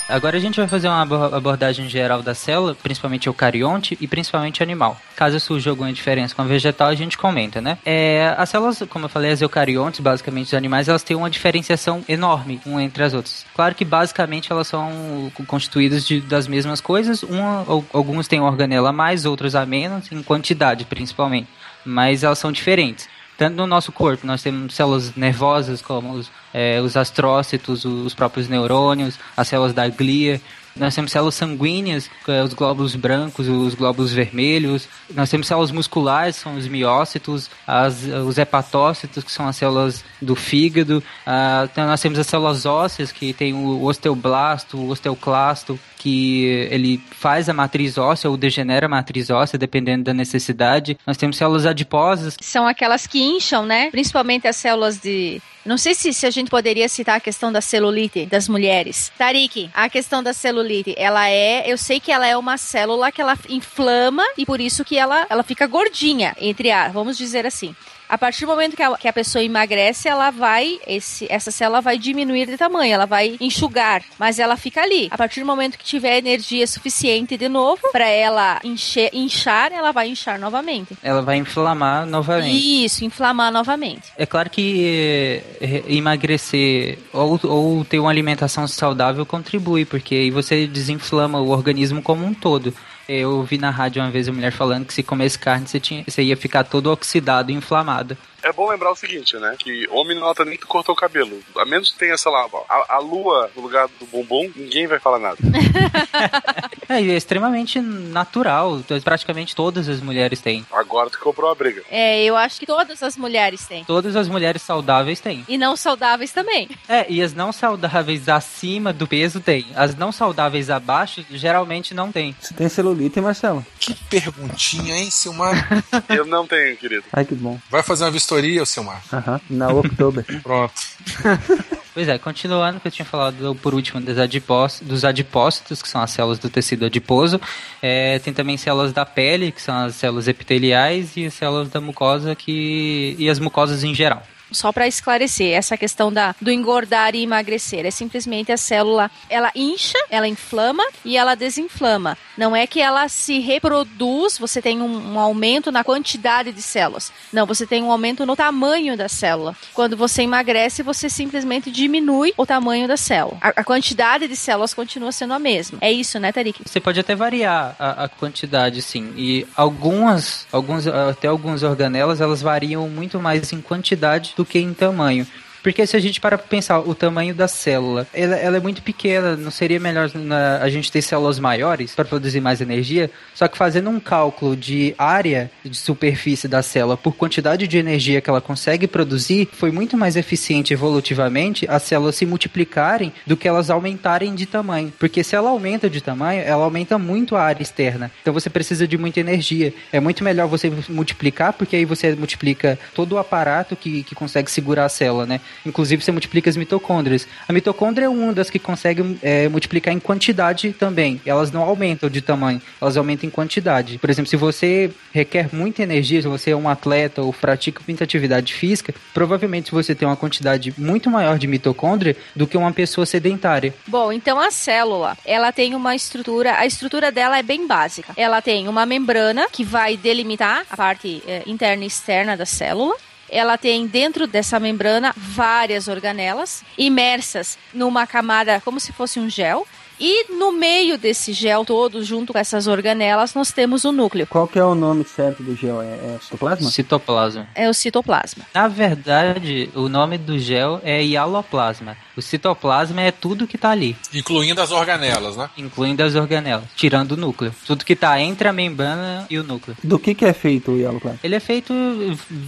Agora a gente vai fazer uma abo- abordagem geral da célula, principalmente eucarionte e principalmente animal. Caso surja alguma diferença com a vegetal, a gente comenta, né? É, as células, como eu falei, as eucariontes, basicamente os animais, elas têm uma diferenciação enorme uma entre as outras. Claro que basicamente elas são constituídas de, das mesmas coisas, uma, alguns têm organela a mais, outros a menos, em quantidade principalmente. Mas elas são diferentes. Tanto no nosso corpo, nós temos células nervosas, como os, eh, os astrócitos, os próprios neurônios, as células da glia. Nós temos células sanguíneas, eh, os glóbulos brancos, os glóbulos vermelhos. Nós temos células musculares, são os miócitos, as, os hepatócitos, que são as células do fígado. Ah, então nós temos as células ósseas, que tem o osteoblasto, o osteoclasto, que ele faz a matriz óssea ou degenera a matriz óssea, dependendo da necessidade. Nós temos células adiposas, São aquelas que incham, né? Principalmente as células de. Não sei se, se a gente poderia citar a questão da celulite das mulheres. Tarik, a questão da celulite, ela é. Eu sei que ela é uma célula que ela inflama e por isso que ela, ela fica gordinha, entre a. Vamos dizer assim. A partir do momento que a, que a pessoa emagrece, ela vai, esse, essa célula vai diminuir de tamanho, ela vai enxugar, mas ela fica ali. A partir do momento que tiver energia suficiente de novo, para ela encher, inchar, ela vai inchar novamente. ela vai inflamar novamente. Isso, inflamar novamente. É claro que eh, emagrecer ou, ou ter uma alimentação saudável contribui, porque aí você desinflama o organismo como um todo. Eu ouvi na rádio uma vez a mulher falando que se comesse carne você, tinha, você ia ficar todo oxidado e inflamado. É bom lembrar o seguinte, né? Que homem não nota nem que tu cortou o cabelo. A menos que tenha, sei lá, a, a lua no lugar do bumbum, ninguém vai falar nada. [LAUGHS] É, e é extremamente natural. Praticamente todas as mulheres têm. Agora tu comprou a briga. É, eu acho que todas as mulheres têm. Todas as mulheres saudáveis têm. E não saudáveis também. É, e as não saudáveis acima do peso têm. As não saudáveis abaixo geralmente não têm. Você tem celulite, Marcelo? Que perguntinha, hein, Silmar? [LAUGHS] Eu não tenho, querido. Ai, que bom. Vai fazer uma vistoria, Silmar? Aham, na Oktober. [LAUGHS] Pronto. [LAUGHS] Pois é, continuando que eu tinha falado por último dos, adipós, dos adipócitos, que são as células do tecido adiposo. É, tem também células da pele, que são as células epiteliais, e as células da mucosa que, e as mucosas em geral. Só para esclarecer, essa questão da, do engordar e emagrecer é simplesmente a célula, ela incha, ela inflama e ela desinflama. Não é que ela se reproduz, você tem um, um aumento na quantidade de células. Não, você tem um aumento no tamanho da célula. Quando você emagrece, você simplesmente diminui o tamanho da célula. A, a quantidade de células continua sendo a mesma. É isso, né, Tarik? Você pode até variar a, a quantidade, sim. E algumas, alguns, até algumas organelas, elas variam muito mais em quantidade do que em tamanho. Porque se a gente para pensar o tamanho da célula, ela, ela, é muito pequena, não seria melhor na, a gente ter células maiores para produzir mais energia? Só que fazendo um cálculo de área de superfície da célula por quantidade de energia que ela consegue produzir, foi muito mais eficiente evolutivamente as células se multiplicarem do que elas aumentarem de tamanho. Porque se ela aumenta de tamanho, ela aumenta muito a área externa. Então você precisa de muita energia. É muito melhor você multiplicar, porque aí você multiplica todo o aparato que, que consegue segurar a célula, né? Inclusive, você multiplica as mitocôndrias. A mitocôndria é uma das que consegue é, multiplicar em quantidade também. Elas não aumentam de tamanho, elas aumentam em quantidade. Por exemplo, se você requer muita energia, se você é um atleta ou pratica muita atividade física, provavelmente você tem uma quantidade muito maior de mitocôndria do que uma pessoa sedentária. Bom, então a célula, ela tem uma estrutura, a estrutura dela é bem básica. Ela tem uma membrana que vai delimitar a parte é, interna e externa da célula ela tem dentro dessa membrana várias organelas imersas numa camada como se fosse um gel. E no meio desse gel todo, junto com essas organelas, nós temos o núcleo. Qual que é o nome certo do gel? É, é citoplasma? Citoplasma. É o citoplasma. Na verdade, o nome do gel é hialoplasma. O citoplasma é tudo que tá ali. Incluindo as organelas, né? Incluindo as organelas, tirando o núcleo. Tudo que tá entre a membrana e o núcleo. Do que que é feito o hialoplasma? Ele é feito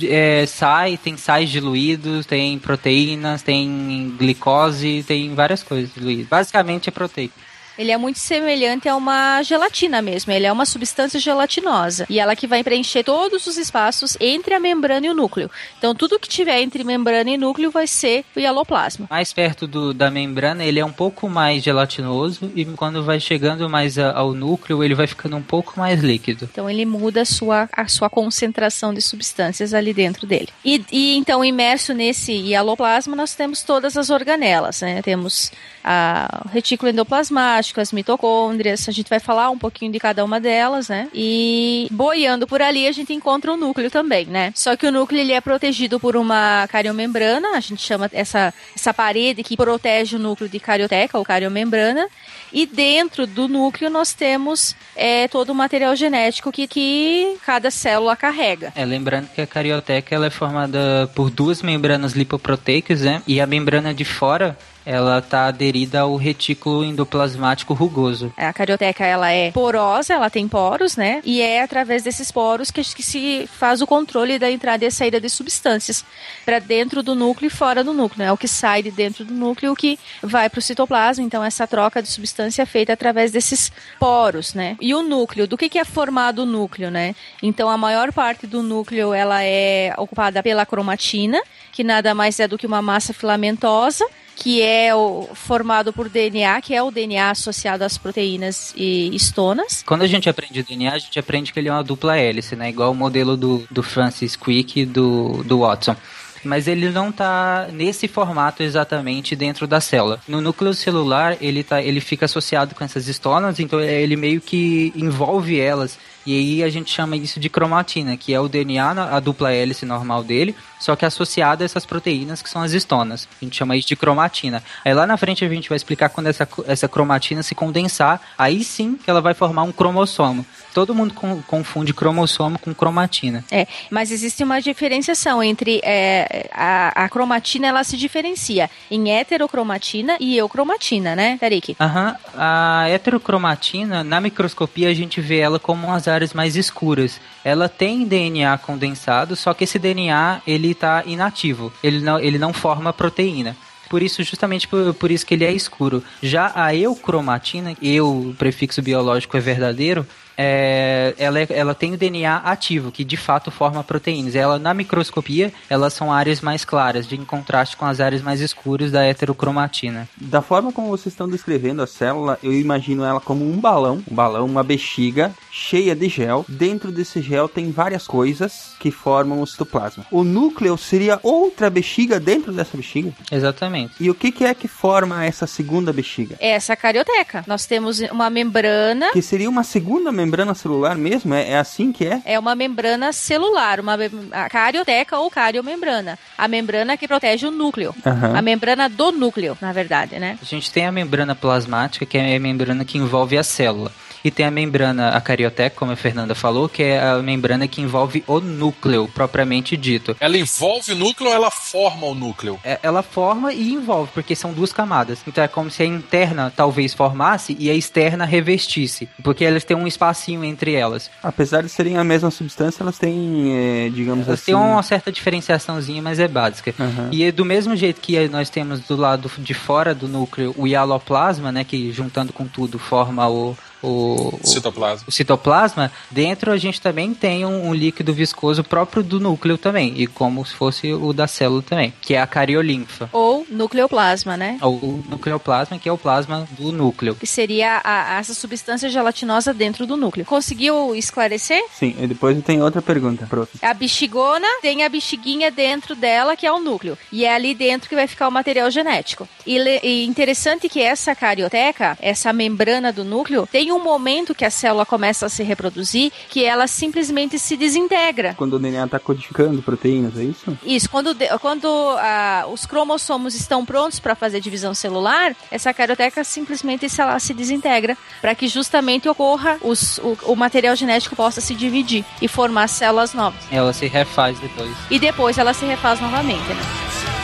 é, sai, tem sais diluídos, tem proteínas, tem glicose, tem várias coisas diluídas. Basicamente é proteína. Ele é muito semelhante a uma gelatina mesmo. Ele é uma substância gelatinosa. E ela que vai preencher todos os espaços entre a membrana e o núcleo. Então, tudo que tiver entre membrana e núcleo vai ser o hialoplasma. Mais perto do, da membrana, ele é um pouco mais gelatinoso. E quando vai chegando mais a, ao núcleo, ele vai ficando um pouco mais líquido. Então, ele muda a sua, a sua concentração de substâncias ali dentro dele. E, e então, imerso nesse hialoplasma, nós temos todas as organelas. Né? Temos a retículo endoplasmático, as mitocôndrias, a gente vai falar um pouquinho de cada uma delas, né? E boiando por ali a gente encontra o núcleo também, né? Só que o núcleo ele é protegido por uma cariomembrana, a gente chama essa, essa parede que protege o núcleo de carioteca ou cariomembrana. E dentro do núcleo nós temos é, todo o material genético que, que cada célula carrega. É, lembrando que a carioteca ela é formada por duas membranas lipoproteicas, né? E a membrana de fora ela está aderida ao retículo endoplasmático rugoso. A carioteca ela é porosa, ela tem poros, né? E é através desses poros que, que se faz o controle da entrada e saída de substâncias para dentro do núcleo e fora do núcleo. Né? É o que sai de dentro do núcleo o que vai para o citoplasma. Então essa troca de substância é feita através desses poros, né? E o núcleo, do que, que é formado o núcleo, né? Então a maior parte do núcleo ela é ocupada pela cromatina, que nada mais é do que uma massa filamentosa que é o, formado por DNA, que é o DNA associado às proteínas e estonas. Quando a gente aprende DNA, a gente aprende que ele é uma dupla hélice, né? Igual o modelo do, do Francis Crick e do, do Watson mas ele não está nesse formato exatamente dentro da célula. No núcleo celular, ele, tá, ele fica associado com essas estonas, então ele meio que envolve elas E aí a gente chama isso de cromatina, que é o DNA, na- a dupla hélice normal dele, só que associado a essas proteínas que são as histonas. A gente chama isso de cromatina. Aí lá na frente a gente vai explicar quando essa, essa cromatina se condensar, aí sim que ela vai formar um cromossomo. Todo mundo con- confunde cromossomo com cromatina. É, mas existe uma diferenciação entre é, a, a cromatina, ela se diferencia em heterocromatina e eucromatina, né, Tarik? Aham, a heterocromatina, na microscopia a gente vê ela como umas áreas mais escuras. Ela tem DNA condensado, só que esse DNA ele está inativo, ele não, ele não forma proteína. Por isso, justamente por, por isso que ele é escuro. Já a eucromatina, eu, o prefixo biológico é verdadeiro, é, ela, é- ela tem o DNA ativo, que de fato forma proteínas. Ela, na microscopia, elas são áreas mais claras, de em contraste com as áreas mais escuras da heterocromatina. Da forma como vocês estão descrevendo a célula, eu imagino ela como um balão, um balão, uma bexiga cheia de gel. Dentro desse gel tem várias coisas que formam o citoplasma. O núcleo seria outra bexiga dentro dessa bexiga? Exatamente. E o que, que é que forma essa segunda bexiga? É essa carioteca. Nós temos uma membrana Que seria uma segunda membrana celular mesmo? É, é assim que é? É uma membrana celular, uma mem- a carioteca ou cariomembrana. A membrana que protege o núcleo. Aham. A membrana do núcleo, na verdade, né? A gente tem a membrana plasmática, que é a membrana que envolve a célula. E tem a membrana acarioteca, como a Fernanda falou, que é a membrana que envolve o núcleo, propriamente dito. Ela envolve o núcleo ou ela forma o núcleo? É- Ela forma e envolve, porque são duas camadas. Então é como se a interna talvez formasse e a externa revestisse. Porque elas têm um espacinho entre elas. Apesar de serem a mesma substância, elas têm, é, digamos Elas assim... têm uma certa diferenciaçãozinha, mas é básica. Aham. E é do mesmo jeito que nós temos do lado de fora do núcleo o hialoplasma, né, que juntando com tudo forma o, o, o- Citoplasma. o citoplasma, dentro a gente também tem um, um líquido viscoso próprio do núcleo também, e como se fosse o da célula também, que é a cariolinfa. Ou nucleoplasma, né? Ou o nucleoplasma, que é o plasma do núcleo. Que seria a- essa substância gelatinosa dentro do núcleo. Conseguiu esclarecer? Sim, e depois tenho outra pergunta, prof. A bexigona tem a bexiguinha dentro dela, que é o núcleo. E é ali dentro que vai ficar o material genético. E, e interessante que essa carioteca, essa membrana do núcleo, tem um momento que a célula começa a se reproduzir que ela simplesmente se desintegra. Quando o DNA está codificando proteínas, é isso? Isso, quando, quando ah, os cromossomos estão prontos para fazer divisão celular, essa carioteca simplesmente se, ela se desintegra para que justamente ocorra os- o, o material genético possa se dividir e formar células novas. Ela se refaz depois. E depois ela se refaz novamente, né?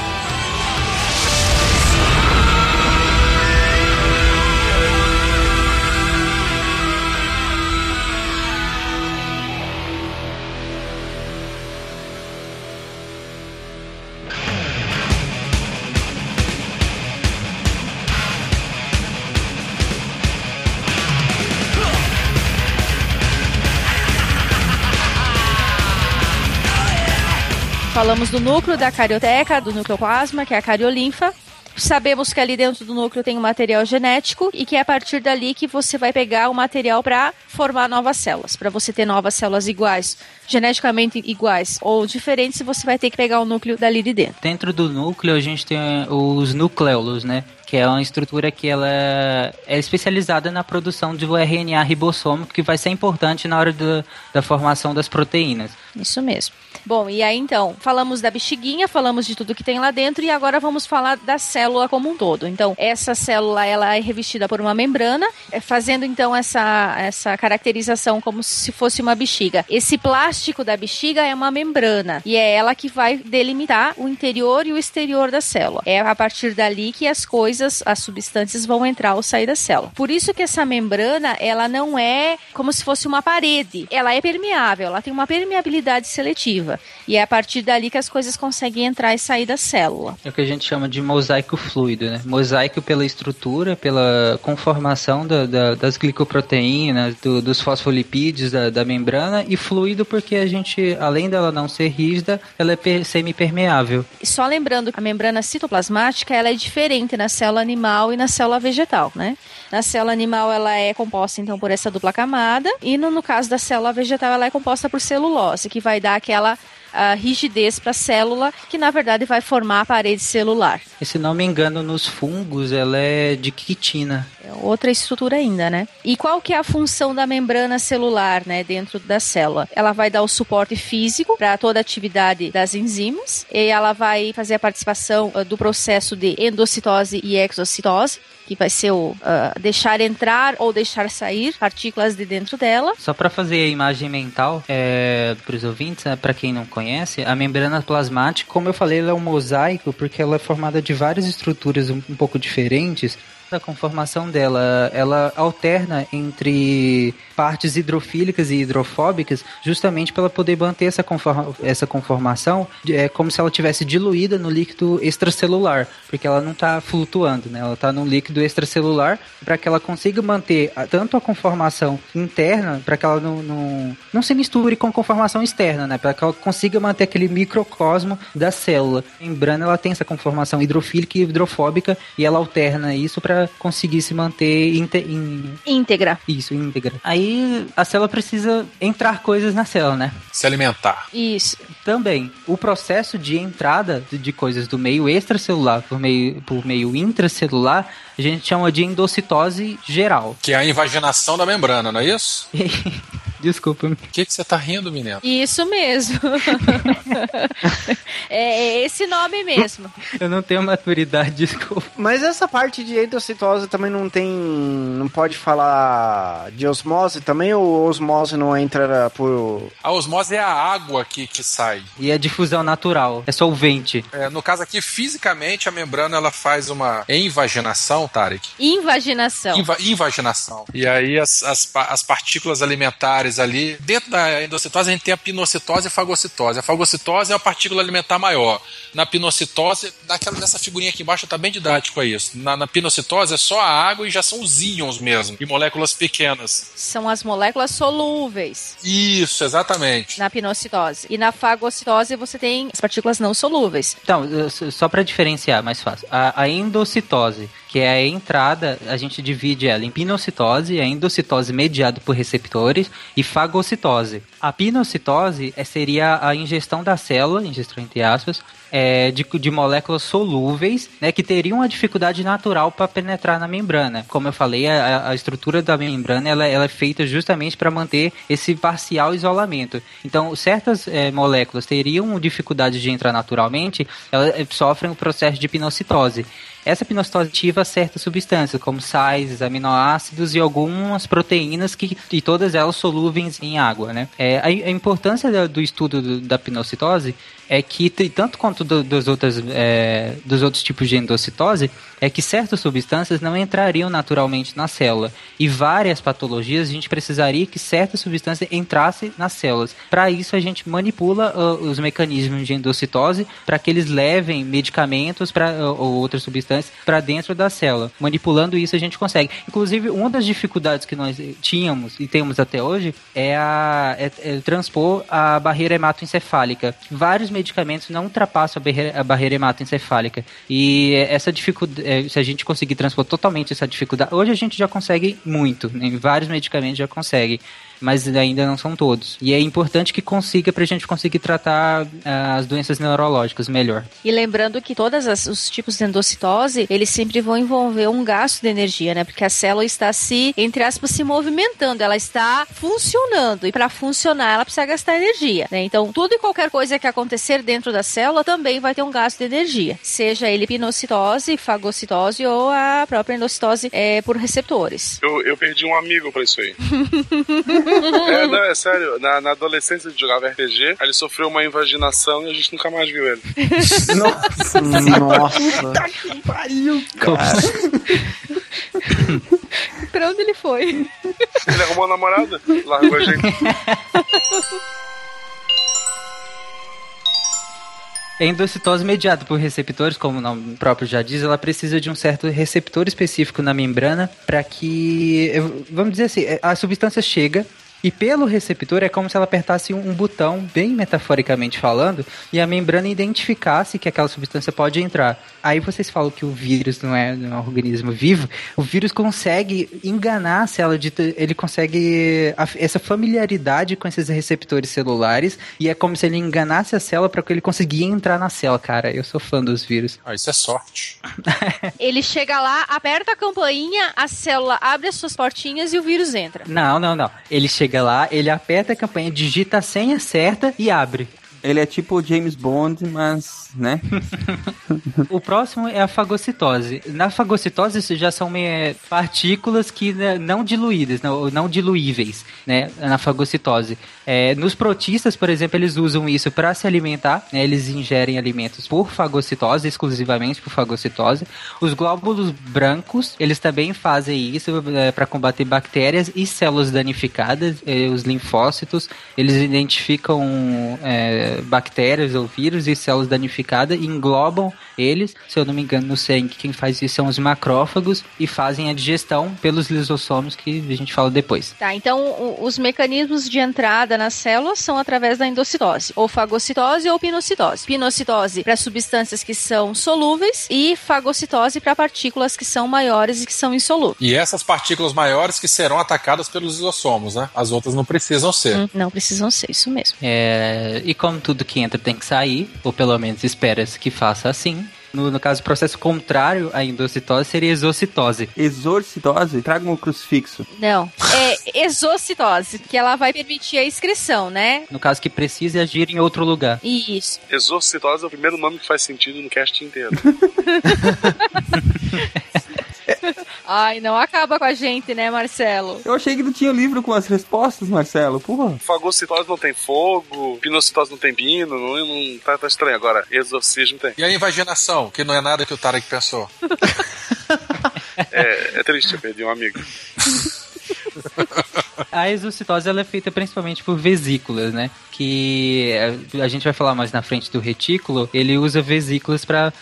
Do núcleo da carioteca, do nucleoplasma, que é a cariolinfa. Sabemos que ali dentro do núcleo tem um material genético e que é a partir dali que você vai pegar o material para formar novas células. Para você ter novas células iguais, geneticamente iguais ou diferentes, você vai ter que pegar o núcleo dali de dentro. Dentro do núcleo a gente tem os nucleolos, né? Que é uma estrutura que ela é especializada na produção do RNA ribossômico, que vai ser importante na hora do- da formação das proteínas. Isso mesmo. Bom, e aí então, falamos da bexiguinha, falamos de tudo que tem lá dentro e agora vamos falar da célula como um todo. Então, essa célula ela é revestida por uma membrana, é, fazendo então essa, essa caracterização como se fosse uma bexiga. Esse plástico da bexiga é uma membrana e é ela que vai delimitar o interior e o exterior da célula. É a partir dali que as coisas, as substâncias vão entrar ou sair da célula. Por isso que essa membrana, ela não é como se fosse uma parede. Ela é permeável, ela tem uma permeabilidade seletiva. E é a partir dali que as coisas conseguem entrar e sair da célula. É o que a gente chama de mosaico fluido, né? Mosaico pela estrutura, pela conformação da- da- das glicoproteínas, do- dos fosfolipídios da, da membrana e fluido porque a gente, além dela não ser rígida, ela é per- semipermeável. E só lembrando que a membrana citoplasmática ela é diferente na célula animal e na célula vegetal, né? Na célula animal ela é composta então por essa dupla camada e no, no caso da célula vegetal ela é composta por celulose, que vai dar aquela a rigidez para a célula, que na verdade vai formar a parede celular. E se não me engano, nos fungos ela é de quitina. É outra estrutura ainda, né? E qual que é a função da membrana celular, né, dentro da célula? Ela vai dar o suporte físico para toda a atividade das enzimas e ela vai fazer a participação uh, do processo de endocitose e exocitose, que vai ser o uh, deixar entrar ou deixar sair partículas de dentro dela. Só para fazer a imagem mental é, para os ouvintes, né, para quem não conhece, a membrana plasmática, como eu falei, ela é um mosaico porque ela é formada de várias estruturas um, um pouco diferentes da conformação dela, ela alterna entre partes hidrofílicas e hidrofóbicas, justamente para poder manter essa, conforma, essa conformação, é como se ela tivesse diluída no líquido extracelular, porque ela não está flutuando, né? Ela está no líquido extracelular para que ela consiga manter tanto a conformação interna, para que ela não, não, não se misture com a conformação externa, né? Para que ela consiga manter aquele microcosmo da célula. A membrana ela tem essa conformação hidrofílica e hidrofóbica e ela alterna isso para conseguir se manter in... íntegra. Isso, íntegra. Aí a célula precisa entrar coisas na célula, né? Se alimentar. Isso. Também, o processo de entrada de coisas do meio extracelular por meio, por meio intracelular, a gente chama de endocitose geral. Que é a invaginação da membrana, não é isso? [LAUGHS] Desculpa. O que, que você tá rindo, menino? Isso mesmo. [LAUGHS] é esse nome mesmo. Eu não tenho maturidade, desculpa. Mas essa parte de endocitose também não tem. Não pode falar de osmose também? Ou osmose não entra por. A osmose é a água que, que sai. E a difusão natural. É solvente. É, no caso aqui, fisicamente, a membrana ela faz uma invaginação, Tarek. Invaginação. Inva invaginação. E aí as, as, as partículas alimentares ali. Dentro da endocitose a gente tem a pinocitose e a fagocitose. A fagocitose é a partícula alimentar maior. Na pinocitose, naquela, nessa figurinha aqui embaixo tá bem didático aí isso. Na, na pinocitose é só a água e já são os íons mesmo, e moléculas pequenas. São as moléculas solúveis. Isso, exatamente. Na pinocitose. E na fagocitose você tem as partículas não solúveis. Então, só para diferenciar, mais fácil. A, a endocitose que é a entrada, a gente divide ela em pinocitose, a endocitose mediada por receptores, e fagocitose. A pinocitose é, seria a ingestão da célula, ingestão entre aspas, é, de, de, moléculas solúveis, né, que teriam uma dificuldade natural para penetrar na membrana. Como eu falei, a, a estrutura da membrana ela, ela é feita justamente para manter esse parcial isolamento. Então, certas é, moléculas teriam dificuldade de entrar naturalmente, elas é, sofrem o processo de pinocitose. Essa pinocitose ativa certas substâncias, como sais, aminoácidos e algumas proteínas que e todas elas solúveis em água, né? É, a, a importância do estudo do, da pinocitose é que, tanto quanto do, dos, outros, é, dos outros tipos de endocitose, é que certas substâncias não entrariam naturalmente na célula. E várias patologias a gente precisaria que certas substâncias entrassem nas células. Para isso, a gente manipula uh, os mecanismos de endocitose para que eles levem medicamentos pra, uh, ou outras substâncias para dentro da célula. Manipulando isso, a gente consegue. Inclusive, uma das dificuldades que nós tínhamos e temos até hoje é, a, é, é transpor a barreira hematoencefálica. Vários medicamentos não ultrapassam a barreira, a barreira hematoencefálica. E essa dificuldade, se a gente conseguir transpor totalmente essa dificuldade, hoje a gente já consegue muito, em vários medicamentos já consegue mas ainda não são todos. E é importante que consiga para a gente conseguir tratar uh, as doenças neurológicas melhor. E lembrando que todos os tipos de endocitose, eles sempre vão envolver um gasto de energia, né? Porque a célula está se, entre aspas, se movimentando, ela está funcionando. E para funcionar, ela precisa gastar energia, né? Então, tudo e qualquer coisa que acontecer dentro da célula também vai ter um gasto de energia. Seja ele pinocitose, fagocitose ou a própria endocitose é, por receptores. Eu, eu perdi um amigo para isso aí. [LAUGHS] é, não, é sério. Na, na adolescência ele jogava RPG, aí ele sofreu uma invaginação e a gente nunca mais viu ele. Nossa! Nossa! Puta que pariu, cara! [LAUGHS] pra onde ele foi? Ele arrumou a namorada, largou a gente. [LAUGHS] endocitose mediada por receptores, como o nome próprio já diz, ela precisa de um certo receptor específico na membrana para que, vamos dizer assim, a substância chega E pelo receptor é como se ela apertasse um botão, bem metaforicamente falando, e a membrana identificasse que aquela substância pode entrar. Aí vocês falam que o vírus não é, não é um organismo vivo. O vírus consegue enganar a célula, de, ele consegue a, essa familiaridade com esses receptores celulares, e é como se ele enganasse a célula para que ele conseguisse entrar na célula. Cara, eu sou fã dos vírus. Ah, isso é sorte. [LAUGHS] Ele chega lá, aperta a campainha, a célula abre as suas portinhas e o vírus entra. Não, não, não. Ele chega lá, ele aperta a campanha, digita a senha certa e abre. Ele é tipo James Bond, mas, né? [LAUGHS] O próximo é a fagocitose. Na fagocitose isso já são é, partículas que né, não diluídas, não, não diluíveis, né? Na fagocitose. É, nos protistas, por exemplo, eles usam isso para se alimentar, né? Eles ingerem alimentos por fagocitose, exclusivamente por fagocitose. Os glóbulos brancos, eles também fazem isso é, para combater bactérias e células danificadas. É, os linfócitos, eles identificam é, bactérias ou vírus e células danificadas e englobam eles. Se eu não me engano, no sangue, quem faz isso são os macrófagos e fazem a digestão pelos lisossomos que a gente fala depois. Tá, então os mecanismos de entrada nas células são através da endocitose, ou fagocitose ou pinocitose. Pinocitose para substâncias que são solúveis e fagocitose para partículas que são maiores e que são insolúveis. E essas partículas maiores que serão atacadas pelos lisossomos, né? As outras não precisam ser. Hum, Não precisam ser isso mesmo. É, e como tudo que entra tem que sair, ou pelo menos espera-se que faça assim. No, no caso, o processo contrário à endocitose seria exocitose. Exorcitose, traga um crucifixo. Não, é exocitose, que ela vai permitir a excreção, né? No caso que precise agir em outro lugar. Isso. Exorcitose é o primeiro nome que faz sentido no cast inteiro. [LAUGHS] [LAUGHS] Ai, não acaba com a gente, né, Marcelo? Eu achei que não tinha livro com as respostas, Marcelo. Porra. Fagocitose não tem fogo, pinocitose não tem pino, não, não tá, tá estranho. Agora, exorcismo tem. E a invaginação, que não é nada que o Tarek pensou. [LAUGHS] É, é triste, eu perdi um amigo. [LAUGHS] A exocitose ela é feita principalmente por vesículas, né? Que é, a gente vai falar mais na frente do retículo. Ele usa vesículas para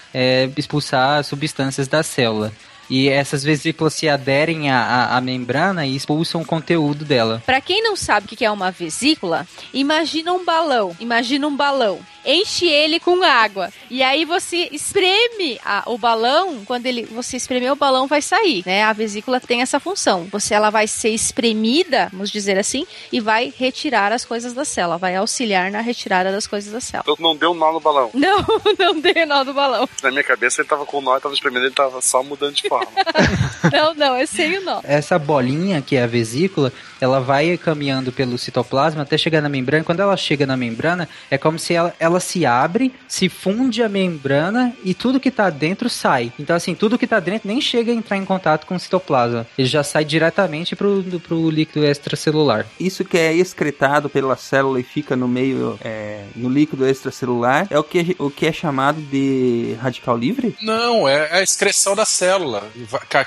expulsar substâncias da célula. E essas vesículas se aderem à, à- membrana e expulsam o conteúdo dela. Pra quem não sabe o que é uma vesícula, imagina um balão. Imagina um balão. Enche ele com água. E aí você espreme a- o balão. Quando ele, você espremer o balão, vai sair. Né? A vesícula tem essa função. Você ela vai ser espremida, vamos dizer assim, e vai retirar as coisas da célula. Vai auxiliar na retirada das coisas da célula. Então não deu nó no balão. [LAUGHS] Não, não dê nó do balão. Na minha cabeça ele tava com nó, eu tava espremendo, ele tava só mudando de forma. [LAUGHS] Não, não, é sem o nó. Essa bolinha, que é a vesícula, ela vai caminhando pelo citoplasma até chegar na membrana. Quando ela chega na membrana, é como se ela, ela se abre, se funde a membrana e tudo que tá dentro sai. Então, assim, tudo que tá dentro nem chega a entrar em contato com o citoplasma. Ele já sai diretamente pro, pro líquido extracelular. Isso que é excretado pela célula e fica no meio, é, no líquido extracelular, é o que, o que é chamado de radical livre? Não, é a excreção da célula.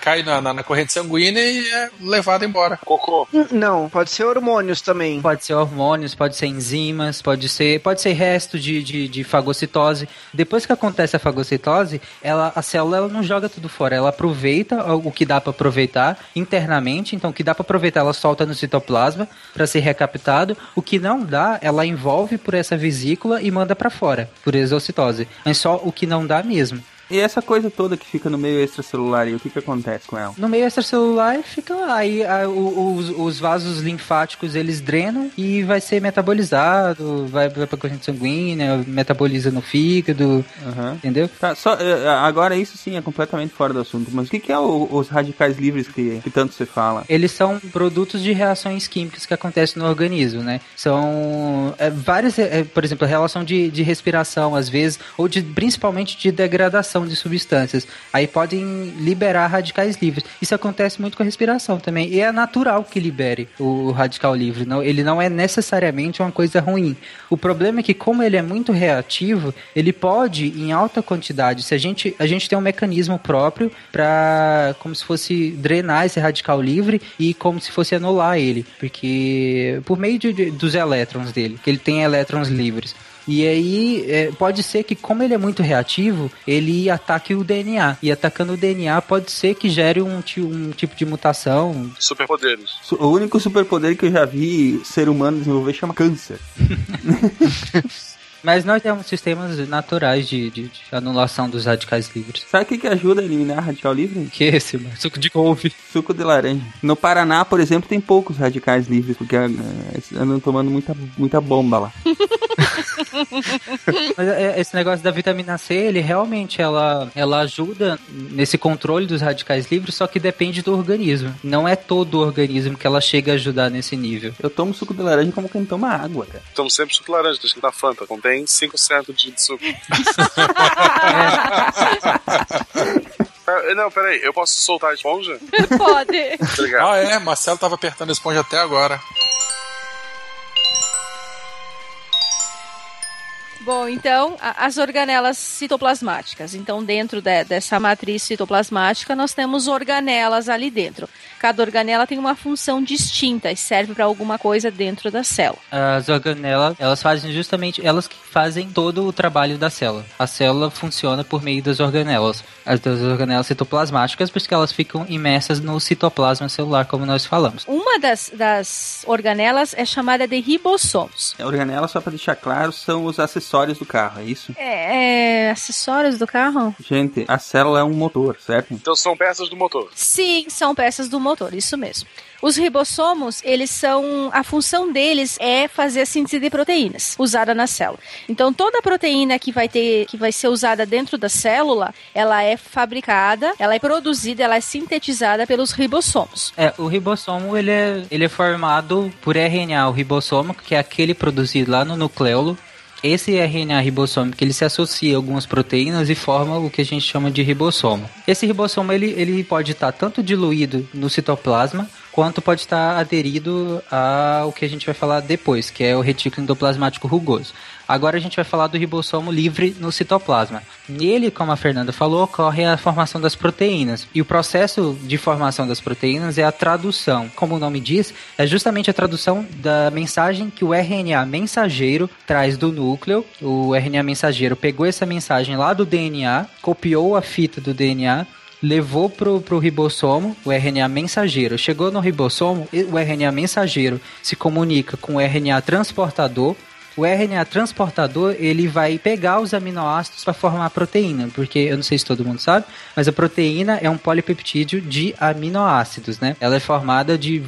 Cai na, na- na corrente sanguínea e é levado embora. Cocô. Não, pode ser hormônios também. Pode ser hormônios, pode ser enzimas, pode ser, pode ser resto de, de, de fagocitose. Depois que acontece a fagocitose, ela, a célula ela não joga tudo fora, ela aproveita o que dá para aproveitar internamente. Então, o que dá para aproveitar, ela solta no citoplasma para ser recaptado. O que não dá, ela envolve por essa vesícula e manda para fora, por exocitose. Mas só o que não dá mesmo. E essa coisa toda que fica no meio extracelular, e o que que acontece com ela? No meio extracelular fica aí a- o- os, os vasos linfáticos eles drenam e vai ser metabolizado, vai, vai pra corrente sanguínea, metaboliza no fígado, Aham. entendeu? Tá, só, é, agora isso sim é completamente fora do assunto, mas o que, que é o- os radicais livres que, que tanto se fala? Eles são produtos de reações químicas que acontecem no organismo, né? São é, várias, é, por exemplo, a relação de, de respiração, às vezes, ou de, principalmente de degradação de substâncias. Aí podem liberar radicais livres. Isso acontece muito com a respiração também. E é natural que libere o radical livre. Não, ele não é necessariamente uma coisa ruim. O problema é que, como ele é muito reativo, ele pode, em alta quantidade, se a gente, a gente tem um mecanismo próprio para como se fosse drenar esse radical livre e como se fosse anular ele, porque por meio de- de- dos elétrons dele, que ele tem elétrons livres. E aí, é, pode ser que, como ele é muito reativo, ele ataque o DNA. E atacando o DNA, pode ser que gere um, um tipo de mutação. Superpoderes. Su- O único superpoder que eu já vi ser humano desenvolver chama câncer. [LAUGHS] Mas nós temos sistemas naturais de, de- de anulação dos radicais livres. Sabe o que, que ajuda a eliminar radical livre? Que é esse, mano? Suco de couve. Suco de laranja. No Paraná, por exemplo, tem poucos radicais livres, porque eh, andam tomando muita, muita bomba lá. [LAUGHS] Mas é, esse negócio da vitamina C, ele realmente ela, ela ajuda nesse controle dos radicais livres, só que depende do organismo. Não é todo o organismo que ela chega a ajudar nesse nível. Eu tomo suco de laranja como quem toma água, cara. Estamos sempre suco laranja, tá escrito na Fanta. Contém 5% de suco. Ah, Não, peraí, eu posso soltar a esponja? Pode. Obrigado. Ah, é, Marcelo tava apertando a esponja até agora. Bom, então, as organelas citoplasmáticas. Então, dentro de- dessa matriz citoplasmática, nós temos organelas ali dentro. Cada organela tem uma função distinta e serve para alguma coisa dentro da célula. As organelas, elas fazem justamente, elas que fazem todo o trabalho da célula. A célula funciona por meio das organelas. As das organelas citoplasmáticas, porque elas ficam imersas no citoplasma celular, como nós falamos. Uma das, das organelas é chamada de ribossomos. A organela, só pra deixar claro, são os acessórios do carro, é isso? É, é, acessórios do carro? Gente, a célula é um motor, certo? Então são peças do motor. Sim, são peças do motor, isso mesmo. Os ribossomos, eles são. A função deles é fazer a síntese de proteínas usada na célula. Então, toda proteína que vai ter, que vai ser usada dentro da célula, ela é fabricada, ela é produzida, ela é sintetizada pelos ribossomos. É, o ribossomo, ele é, ele é formado por RNA, o ribossomo, que é aquele produzido lá no nucleolo. Esse RNA ribossômico, ele se associa a algumas proteínas e forma o que a gente chama de ribossomo. Esse ribossomo, ele, ele pode estar tanto diluído no citoplasma, quanto pode estar aderido ao que a gente vai falar depois, que é o retículo endoplasmático rugoso. Agora a gente vai falar do ribossomo livre no citoplasma. Nele, como a Fernanda falou, ocorre a formação das proteínas. E o processo de formação das proteínas é a tradução. Como o nome diz, é justamente a tradução da mensagem que o RNA mensageiro traz do núcleo. O RNA mensageiro pegou essa mensagem lá do DNA, copiou a fita do DNA levou pro, pro ribossomo, o RNA mensageiro. Chegou no ribossomo, o RNA mensageiro se comunica com o RNA transportador. O RNA transportador, ele vai pegar os aminoácidos para formar a proteína, porque eu não sei se todo mundo sabe, mas a proteína é um polipeptídeo de aminoácidos, né? Ela é formada de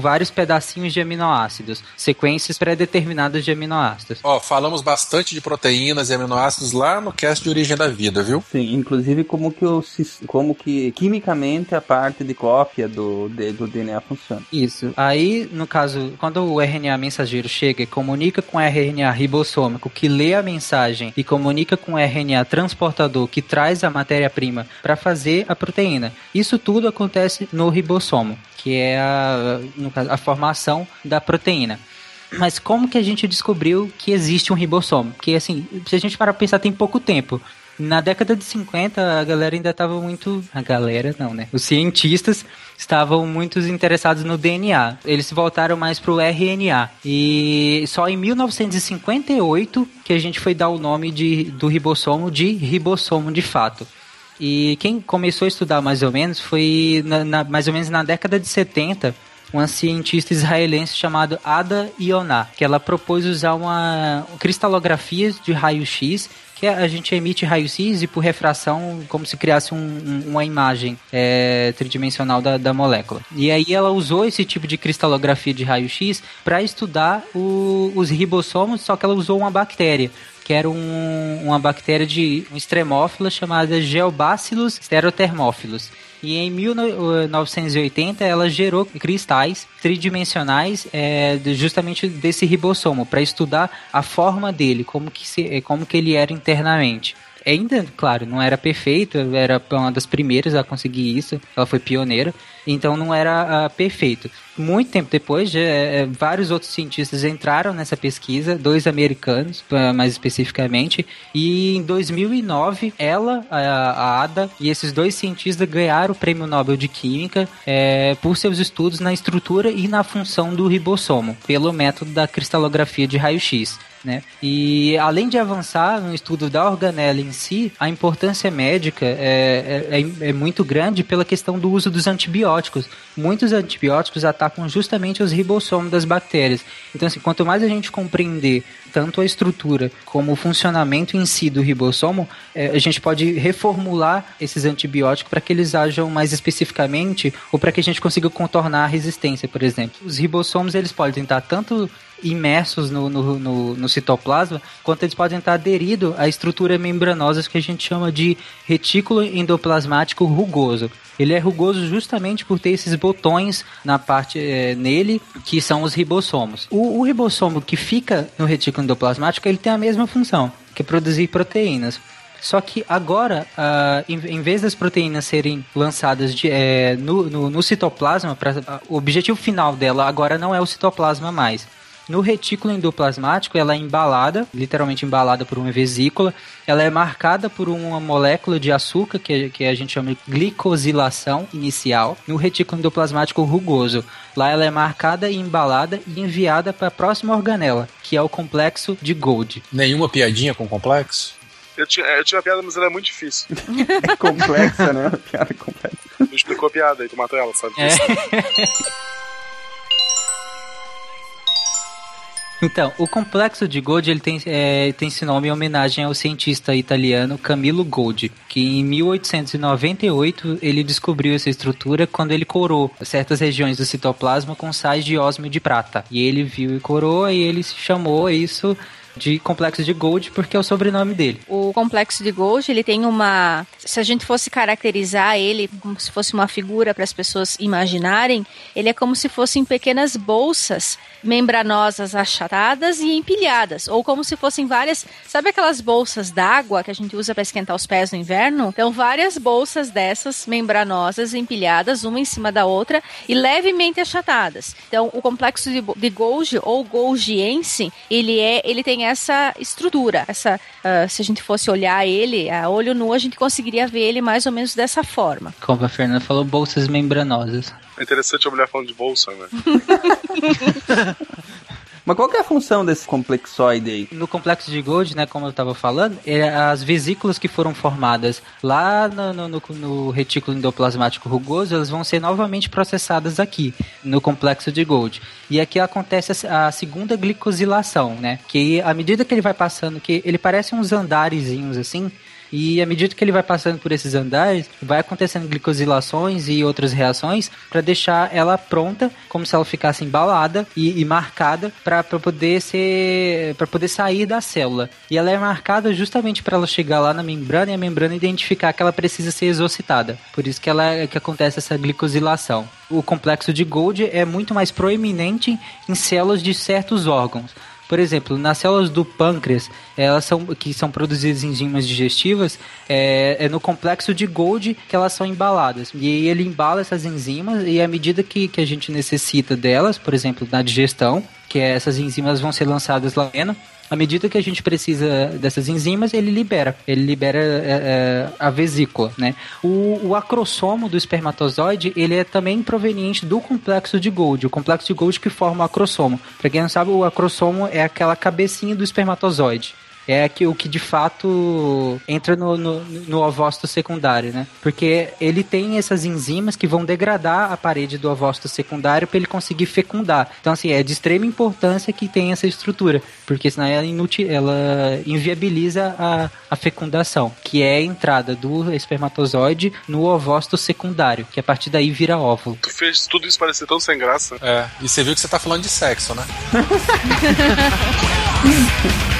vários pedacinhos de aminoácidos, sequências pré-determinadas de aminoácidos. Ó, falamos bastante de proteínas e aminoácidos lá no cast de origem da vida, viu? Sim, inclusive como que, o, como que quimicamente a parte de cópia do, de- do DNA funciona. Isso. Aí, no caso, quando o RNA mensageiro chega e comunica com o RNA ribossômico que lê a mensagem e comunica com o RNA transportador que traz a matéria-prima para fazer a proteína. Isso tudo acontece no ribossomo, que é a, caso, a formação da proteína. Mas como que a gente descobriu que existe um ribossomo? Porque assim, se a gente parar pra pensar, tem pouco tempo. Na década de 50, a galera ainda estava muito. A galera, não, né? Os cientistas estavam muito interessados no DNA. Eles se voltaram mais pro RNA. E só em 1958 que a gente foi dar o nome de, do ribossomo de ribossomo de fato. E quem começou a estudar mais ou menos foi na- na- mais ou menos na década de 70 uma cientista israelense chamada Ada Ioná, que ela propôs usar uma cristalografia de raio-x que a gente emite raio-x e por refração como se criasse um- uma imagem é, tridimensional da, da molécula. E aí ela usou esse tipo de cristalografia de raio-x para estudar o- os ribossomos, só que ela usou uma bactéria que era um- uma bactéria de um extremófila chamada Geobacillus stereothermophilus. E em 1980 ela gerou cristais tridimensionais é, justamente desse ribossomo para estudar a forma dele, como que, se, como que ele era internamente. Ainda, claro, não era perfeito, era uma das primeiras a conseguir isso, ela foi pioneira, então não era ah, perfeito. Muito tempo depois, já, eh, vários outros cientistas entraram nessa pesquisa, dois americanos, ah, mais especificamente, e em 2009, ela, a, a Ada, e esses dois cientistas ganharam o Prêmio Nobel de Química eh, por seus estudos na estrutura e na função do ribossomo, pelo método da cristalografia de raio-x. Né? E além de avançar no estudo da organela em si, a importância médica é, é, é, é muito grande pela questão do uso dos antibióticos. Muitos antibióticos atacam justamente os ribossomos das bactérias. Então, assim, quanto mais a gente compreender tanto a estrutura como o funcionamento em si do ribossomo, é, a gente pode reformular esses antibióticos para que eles ajam mais especificamente ou para que a gente consiga contornar a resistência, por exemplo. Os ribossomos eles podem estar tanto imersos no, no, no, no, citoplasma, quanto eles podem estar aderidos à estrutura membranosa que a gente chama de retículo endoplasmático rugoso. Ele é rugoso justamente por ter esses botões na parte é, nele, que são os ribossomos. O, o ribossomo que fica no retículo endoplasmático, ele tem a mesma função, que é produzir proteínas. Só que agora, uh, em, em, vez das proteínas serem lançadas de, é, no, no, no, citoplasma, pra, uh, o objetivo final dela agora não é o citoplasma mais. No retículo endoplasmático, ela é embalada, literalmente embalada por uma vesícula. Ela é marcada por uma molécula de açúcar, que, que a gente chama de glicosilação inicial, no retículo endoplasmático rugoso. Lá ela é marcada e embalada e enviada para a próxima organela, que é o complexo de Golgi. Nenhuma piadinha com complexo? Eu tinha, eu tinha uma piada, mas ela é muito difícil. [LAUGHS] é complexa, né? Piada complexa. Não explicou a piada, aí tu matou ela, sabe? É. [LAUGHS] Então, o complexo de Golgi ele tem, é, tem esse nome em homenagem ao cientista italiano Camillo Golgi, que em 1898 ele descobriu essa estrutura quando ele corou certas regiões do citoplasma com sais de ósmio de prata. E ele viu e corou e ele chamou isso de complexo de Gold, porque é o sobrenome dele. O complexo de Gold, ele tem uma. Se a gente fosse caracterizar ele como se fosse uma figura para as pessoas imaginarem, ele é como se fossem pequenas bolsas membranosas achatadas e empilhadas, ou como se fossem várias. Sabe aquelas bolsas d'água que a gente usa para esquentar os pés no inverno? Então, várias bolsas dessas membranosas empilhadas, uma em cima da outra e levemente achatadas. Então, o complexo de, de Golgi ou Golgiense, ele é, ele tem essa estrutura. Essa, uh, se a gente fosse olhar ele a olho nu, a gente conseguiria ver ele mais ou menos dessa forma. Como a Fernanda falou, bolsas membranosas. É interessante a mulher falando de bolsa, né? [LAUGHS] Mas qual que é a função desse complexoide aí? No complexo de Gold, né, como eu estava falando, é as vesículas que foram formadas lá no, no, no, no, retículo endoplasmático rugoso, elas vão ser novamente processadas aqui, no complexo de Gold. E aqui acontece a, a segunda glicosilação, né, que à medida que ele vai passando, que ele parece uns andarezinhos assim, e à medida que ele vai passando por esses andares, vai acontecendo glicosilações e outras reações para deixar ela pronta, como se ela ficasse embalada e, e marcada para poder ser para poder sair da célula. E ela é marcada justamente para ela chegar lá na membrana e a membrana identificar que ela precisa ser exorcitada. Por isso que ela que acontece essa glicosilação. O complexo de Gold é muito mais proeminente em células de certos órgãos. Por exemplo, nas células do pâncreas, elas são que são produzidas enzimas digestivas, é, é, no complexo de Golgi que elas são embaladas. E aí ele embala essas enzimas e à medida que, que a gente necessita delas, por exemplo, na digestão, que essas enzimas vão ser lançadas lá dentro, à medida que a gente precisa dessas enzimas, ele libera. Ele libera é, é, a vesícula, né? O, o acrossomo do espermatozoide, ele é também proveniente do complexo de Golgi. O complexo de Golgi que forma o acrossomo. Para quem não sabe, o acrossomo é aquela cabecinha do espermatozoide é que, o que de fato entra no, no, no ovócito secundário, né? Porque ele tem essas enzimas que vão degradar a parede do ovócito secundário para ele conseguir fecundar. Então, assim, é de extrema importância que tem essa estrutura, porque senão ela, inutil, ela inviabiliza a, a fecundação, que é a entrada do espermatozoide no ovócito secundário, que a partir daí vira óvulo. Tu fez tudo isso parecer tão sem graça. É, e você viu que você tá falando de sexo, né? [LAUGHS]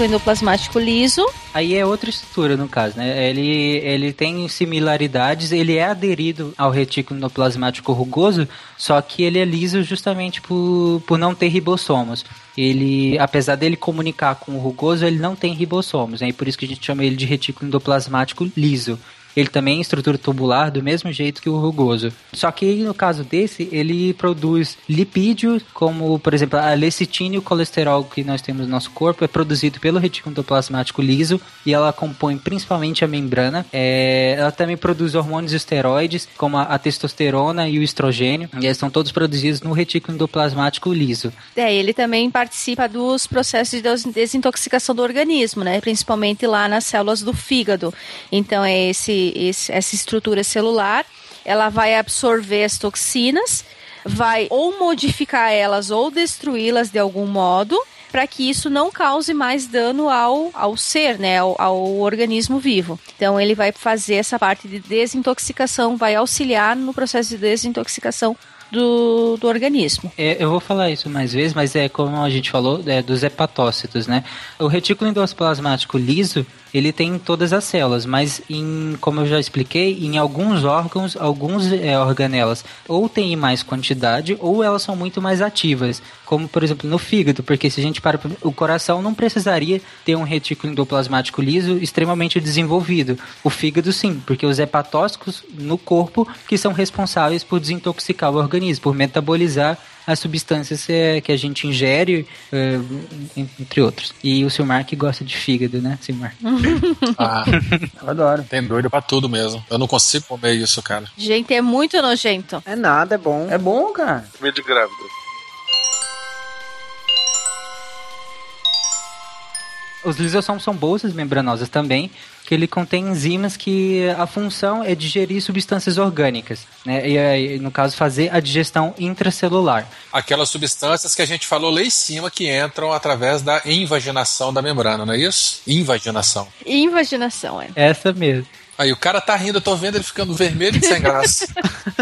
o retículo endoplasmático liso. Aí é outra estrutura, no caso, né? Ele, ele tem similaridades, ele é aderido ao retículo endoplasmático rugoso, só que ele é liso justamente por, por não ter ribossomos. Ele, apesar dele comunicar com o rugoso, ele não tem ribossomos, né? E por isso que a gente chama ele de retículo endoplasmático liso. Ele também é estrutura tubular do mesmo jeito que o rugoso. Só que no caso desse, ele produz lipídios, como por exemplo a lecitina e o colesterol que nós temos no nosso corpo é produzido pelo retículo endoplasmático liso e ela compõe principalmente a membrana. É, ela também produz hormônios esteroides, como a, a, testosterona e o estrogênio, e eles são todos produzidos no retículo endoplasmático liso. É, ele também participa dos processos de desintoxicação do organismo, né? Principalmente lá nas células do fígado. Então é esse esse, essa estrutura celular, ela vai absorver as toxinas, vai ou modificar elas ou destruí-las de algum modo, para que isso não cause mais dano ao, ao ser, né, ao, ao, organismo vivo. Então ele vai fazer essa parte de desintoxicação, vai auxiliar no processo de desintoxicação do, do organismo. É, eu vou falar isso mais vezes, mas é como a gente falou, é, dos hepatócitos, né? O retículo endoplasmático liso, ele tem em todas as células, mas em, como eu já expliquei, em alguns órgãos, alguns é, organelas ou tem mais quantidade ou elas são muito mais ativas, como por exemplo no fígado, porque se a gente para o coração não precisaria ter um retículo endoplasmático liso extremamente desenvolvido. O fígado sim, porque os hepatócitos no corpo que são responsáveis por desintoxicar o organismo, por metabolizar as substâncias é, que a gente ingere, é, entre outros. E o Silmar que gosta de fígado, né, Silmar? ah, [LAUGHS] eu adoro. Tem doido pra tudo mesmo. Eu não consigo comer isso, cara. Gente, é muito nojento. É nada, é bom. É bom, cara. Meio de grávida. Os lisossomos são bolsas membranosas também, que ele contém enzimas que a função é digerir substâncias orgânicas, né? E, no caso, fazer a digestão intracelular. Aquelas substâncias que a gente falou lá em cima que entram através da invaginação da membrana, não é isso? Invaginação. Invaginação, é. Essa mesmo. Aí o cara tá rindo, eu tô vendo ele ficando vermelho e sem graça.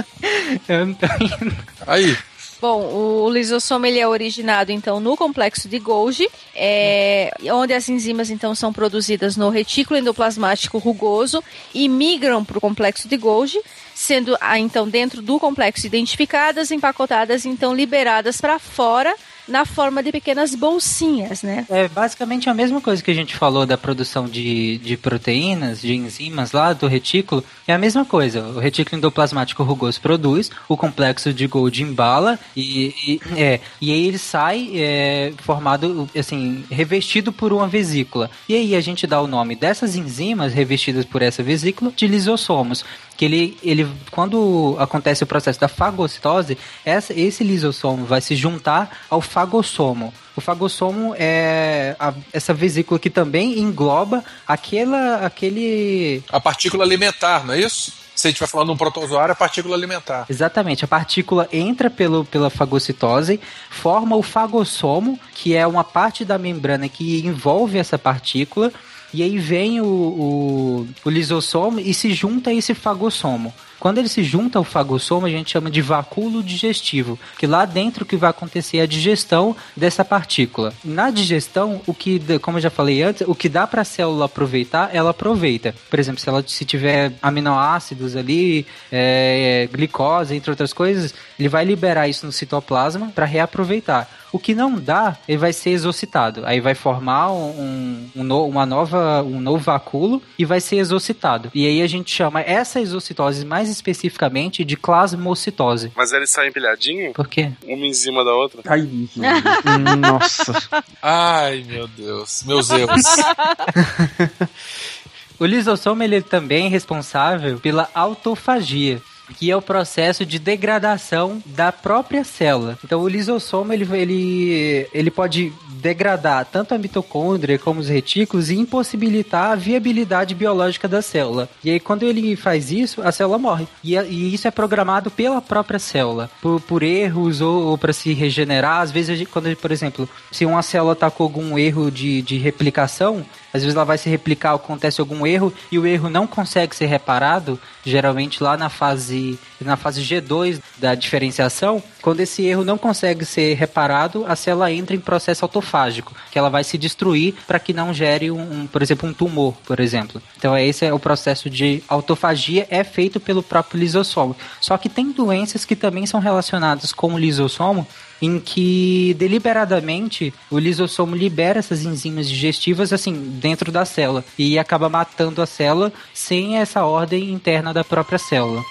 [LAUGHS] eu não tô rindo. Aí, Bom, o lisossomo ele é originado então no complexo de Golgi, é, onde as enzimas então são produzidas no retículo endoplasmático rugoso e migram para o complexo de Golgi, sendo ah, então dentro do complexo identificadas, empacotadas, então liberadas para fora na forma de pequenas bolsinhas, né? É basicamente a mesma coisa que a gente falou da produção de, de proteínas, de enzimas lá do retículo. É a mesma coisa. O retículo endoplasmático rugoso produz, o complexo de Golgi embala e, e, é, e aí ele sai é, formado, assim, revestido por uma vesícula. E aí a gente dá o nome dessas enzimas revestidas por essa vesícula de lisossomos que ele, ele quando acontece o processo da fagocitose, essa, esse lisossomo vai se juntar ao fagossomo. O fagossomo é a, essa vesícula que também engloba aquela, aquele... A partícula alimentar, não é isso? se a gente vai falando de um protozoário, é a partícula alimentar. Exatamente. A partícula entra pelo, pela fagocitose, forma o fagossomo, que é uma parte da membrana que envolve essa partícula, e aí vem o, o, o lisossomo e se junta a esse fagossomo. Quando ele se junta ao fagossomo, a gente chama de vacúolo digestivo, que lá dentro que vai acontecer a digestão dessa partícula. Na digestão, o que, como eu já falei antes, o que dá para a célula aproveitar, ela aproveita. Por exemplo, se ela se tiver aminoácidos ali, é, glicose, entre outras coisas, ele vai liberar isso no citoplasma para reaproveitar. O que não dá, ele vai ser exocitado. Aí vai formar um, um, uma nova, um novo vacúolo e vai ser exocitado. E aí a gente chama essa exocitose mais especificamente de plasmocitose. Mas eles saem empilhadinho? Por quê? Uma em cima da outra? Ai, [LAUGHS] nossa. Ai, meu Deus. Meus erros. [LAUGHS] O lisossomo ele é também responsável pela autofagia que é o processo de degradação da própria célula. Então, o lisossomo ele, ele, ele pode degradar tanto a mitocôndria como os retículos e impossibilitar a viabilidade biológica da célula. E aí, quando ele faz isso, a célula morre. E, e isso é programado pela própria célula, por, por erros ou, ou para se regenerar. Às vezes, quando, por exemplo, se uma célula está com algum erro de, de replicação, às vezes ela vai se replicar, acontece algum erro e o erro não consegue ser reparado, geralmente lá na fase na fase G2 da diferenciação, quando esse erro não consegue ser reparado, a célula entra em processo autofágico, que ela vai se destruir para que não gere um, um, por exemplo, um tumor, por exemplo. Então esse é o processo de autofagia é feito pelo próprio lisossomo. Só que tem doenças que também são relacionadas com o lisossomo em que deliberadamente o lisossomo libera essas enzimas digestivas assim dentro da célula e acaba matando a célula sem essa ordem interna da própria célula.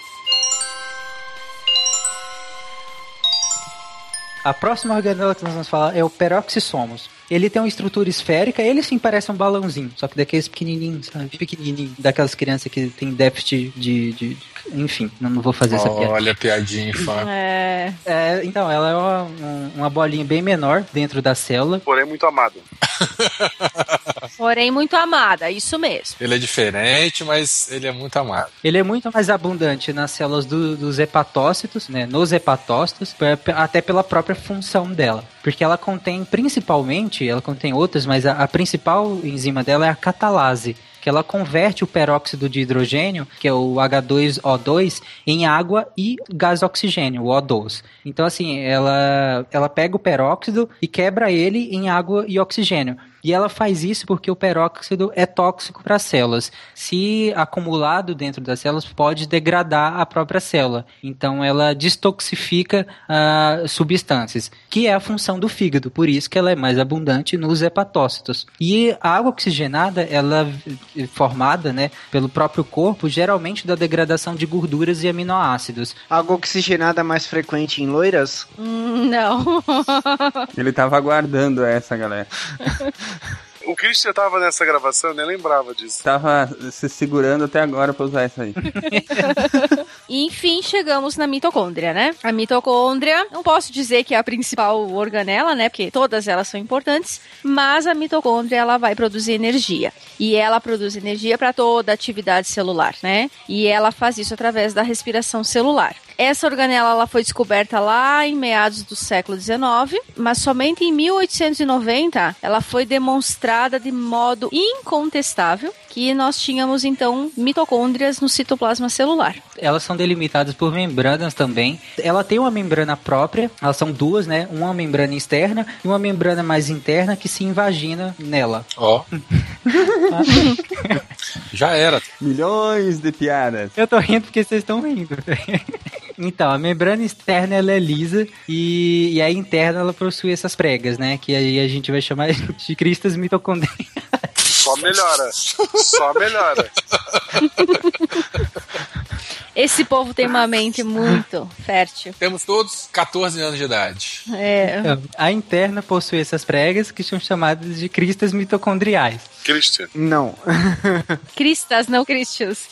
A próxima organela que nós vamos falar é o peroxissomos. Ele tem uma estrutura esférica, ele sim parece um balãozinho, só que daqueles pequenininhos, sabe? Pequenininho, daquelas crianças que tem déficit de, de, de enfim, não, não vou fazer essa piada. Olha a piadinha, fã. É. É, então, ela é uma, uma bolinha bem menor dentro da célula. Porém, muito amado. [LAUGHS] Porém, muito amada, isso mesmo. Ele é diferente, mas ele é muito amado. Ele é muito mais abundante nas células do- dos hepatócitos, né? Nos hepatócitos, até pela própria função dela. Porque ela contém, principalmente, ela contém outras, mas a, a principal enzima dela é a catalase. Que ela converte o peróxido de hidrogênio, que é o H2O2, em água e gás oxigênio, o O2. Então, assim, ela, ela pega o peróxido e quebra ele em água e oxigênio. E ela faz isso porque o peróxido é tóxico para as células. Se acumulado dentro das células, pode degradar a própria célula. Então, ela destoxifica ah, substâncias, que é a função do fígado. Por isso que ela é mais abundante nos hepatócitos. E a água oxigenada, ela é formada né, pelo próprio corpo, geralmente da degradação de gorduras e aminoácidos. Água oxigenada mais frequente em loiras? Hum, Não. Ele tava aguardando essa, galera. [LAUGHS] O Christian tava nessa gravação, eu nem lembrava disso. Tava se segurando até agora pra usar essa aí. [LAUGHS] E, enfim, chegamos na mitocôndria, né? A mitocôndria, não posso dizer que é a principal organela, né? Porque todas elas são importantes, mas a mitocôndria ela vai produzir energia. E ela produz energia para toda a atividade celular, né? E ela faz isso através da respiração celular. Essa organela ela foi descoberta lá em meados do século XIX, mas somente em 1890 ela foi demonstrada de modo incontestável que nós tínhamos então mitocôndrias no citoplasma celular. Elas são delimitadas por membranas também. Ela tem uma membrana própria, elas são duas, né? Uma membrana externa e uma membrana mais interna que se invagina nela. Ó. [LAUGHS] Já era. Milhões de piadas. Eu tô rindo porque vocês estão rindo. [LAUGHS] Então, a membrana externa ela é lisa e, e a interna ela possui essas pregas, né? Que aí a gente vai chamar de cristas mitocondriais. Só melhora. Só melhora. [LAUGHS] Esse povo tem uma mente muito fértil. Temos todos 14 anos de idade. É, Então, a interna possui essas pregas que são chamadas de cristas mitocondriais. Christian. Não. [LAUGHS] cristas, não cristios.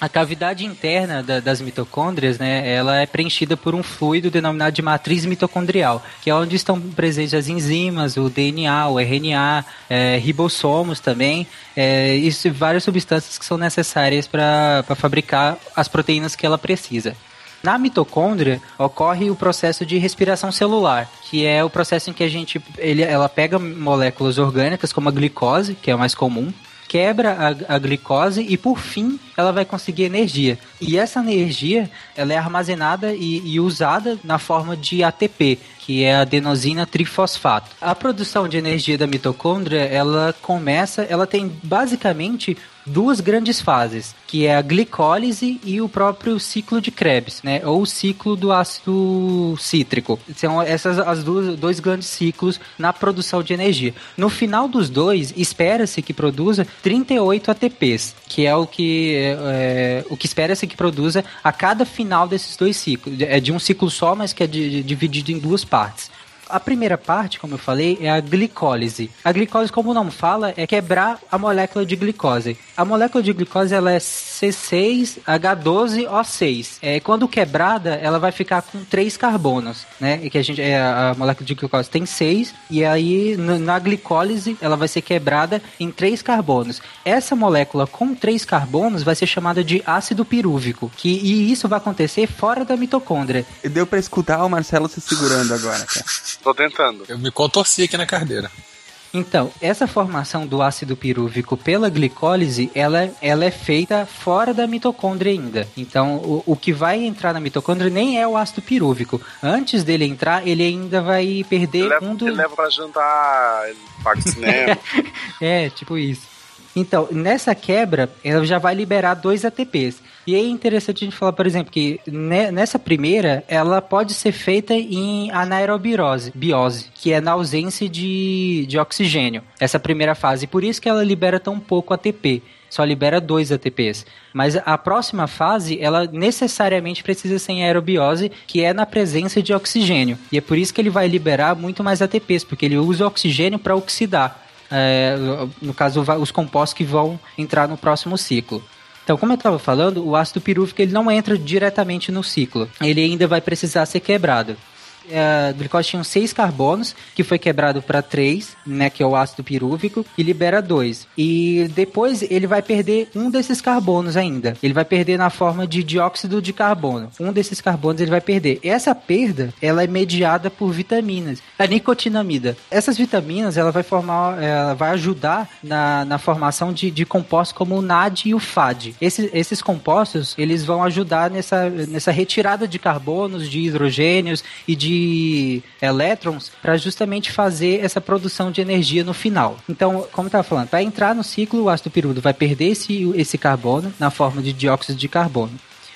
A cavidade interna da- das mitocôndrias, né, ela é preenchida por um fluido denominado de matriz mitocondrial, que é onde estão presentes as enzimas, o DNA, o RNA, é, ribossomos também, é, e várias substâncias que são necessárias para fabricar as proteínas que ela precisa. Na mitocôndria ocorre o processo de respiração celular, que é o processo em que a gente ele, ela pega moléculas orgânicas como a glicose, que é o mais comum, quebra a, a glicose e por fim ela vai conseguir energia. E essa energia ela é armazenada e, e usada na forma de ATP, que é adenosina trifosfato. A produção de energia da mitocôndria ela começa, ela tem basicamente duas grandes fases, que é a glicólise e o próprio ciclo de Krebs, né? Ou o ciclo do ácido cítrico. São essas as duas dois grandes ciclos na produção de energia. No final dos dois, espera-se que produza 38 ATPs, que é o que é, o que espera-se que produza a cada final desses dois ciclos. É de um ciclo só, mas que é de- de- dividido em duas partes. A primeira parte, como eu falei, é a glicólise. A glicólise, como o nome fala, é quebrar a molécula de glicose. A molécula de glicose ela é C6H12O6. É, quando quebrada, ela vai ficar com três carbonos, né? E que a gente é, a molécula de glicose tem seis e aí na glicólise ela vai ser quebrada em três carbonos. Essa molécula com três carbonos vai ser chamada de ácido pirúvico, que e isso vai acontecer fora da mitocôndria. Deu pra escutar o Marcelo se segurando agora, cara. Tô tentando. Eu me contorci aqui na cadeira. Então, essa formação do ácido pirúvico pela glicólise, ela, ela é feita fora da mitocôndria ainda. Então, o, o que vai entrar na mitocôndria nem é o ácido pirúvico. Antes dele entrar, ele ainda vai perder Ele leva, um do... ele leva pra jantar, ele paga cinema. [LAUGHS] É, tipo isso. Então, nessa quebra, ela já vai liberar dois ATPs. E é interessante a gente falar, por exemplo, que ne- nessa primeira, ela pode ser feita em anaerobirose, biose, que é na ausência de, de oxigênio. Essa primeira fase. Por isso que ela libera tão pouco ATP. Só libera dois ATPs. Mas a próxima fase, ela necessariamente precisa ser em aerobiose, que é na presença de oxigênio. E é por isso que ele vai liberar muito mais ATPs, porque ele usa o oxigênio para oxidar. É, no caso, os compostos que vão entrar no próximo ciclo. Então, como eu estava falando, o ácido pirúvico ele não entra diretamente no ciclo. Ele ainda vai precisar ser quebrado. É, A glicose tinha seis carbonos, que foi quebrado para três, né, que é o ácido pirúvico, e libera dois. E depois ele vai perder um desses carbonos ainda. Ele vai perder na forma de dióxido de carbono. Um desses carbonos ele vai perder. Essa perda, ela é mediada por vitaminas. A nicotinamida. Essas vitaminas, ela vai formar, ela vai ajudar na, na formação de, de compostos como o NAD e o FAD. Esses, esses compostos, eles vão ajudar nessa, nessa retirada de carbonos, de hidrogênios e de elétrons para justamente fazer essa produção de energia no final. Então, como estava falando, para entrar no ciclo, o ácido pirúvico vai perder esse, esse carbono na forma de dióxido de carbono.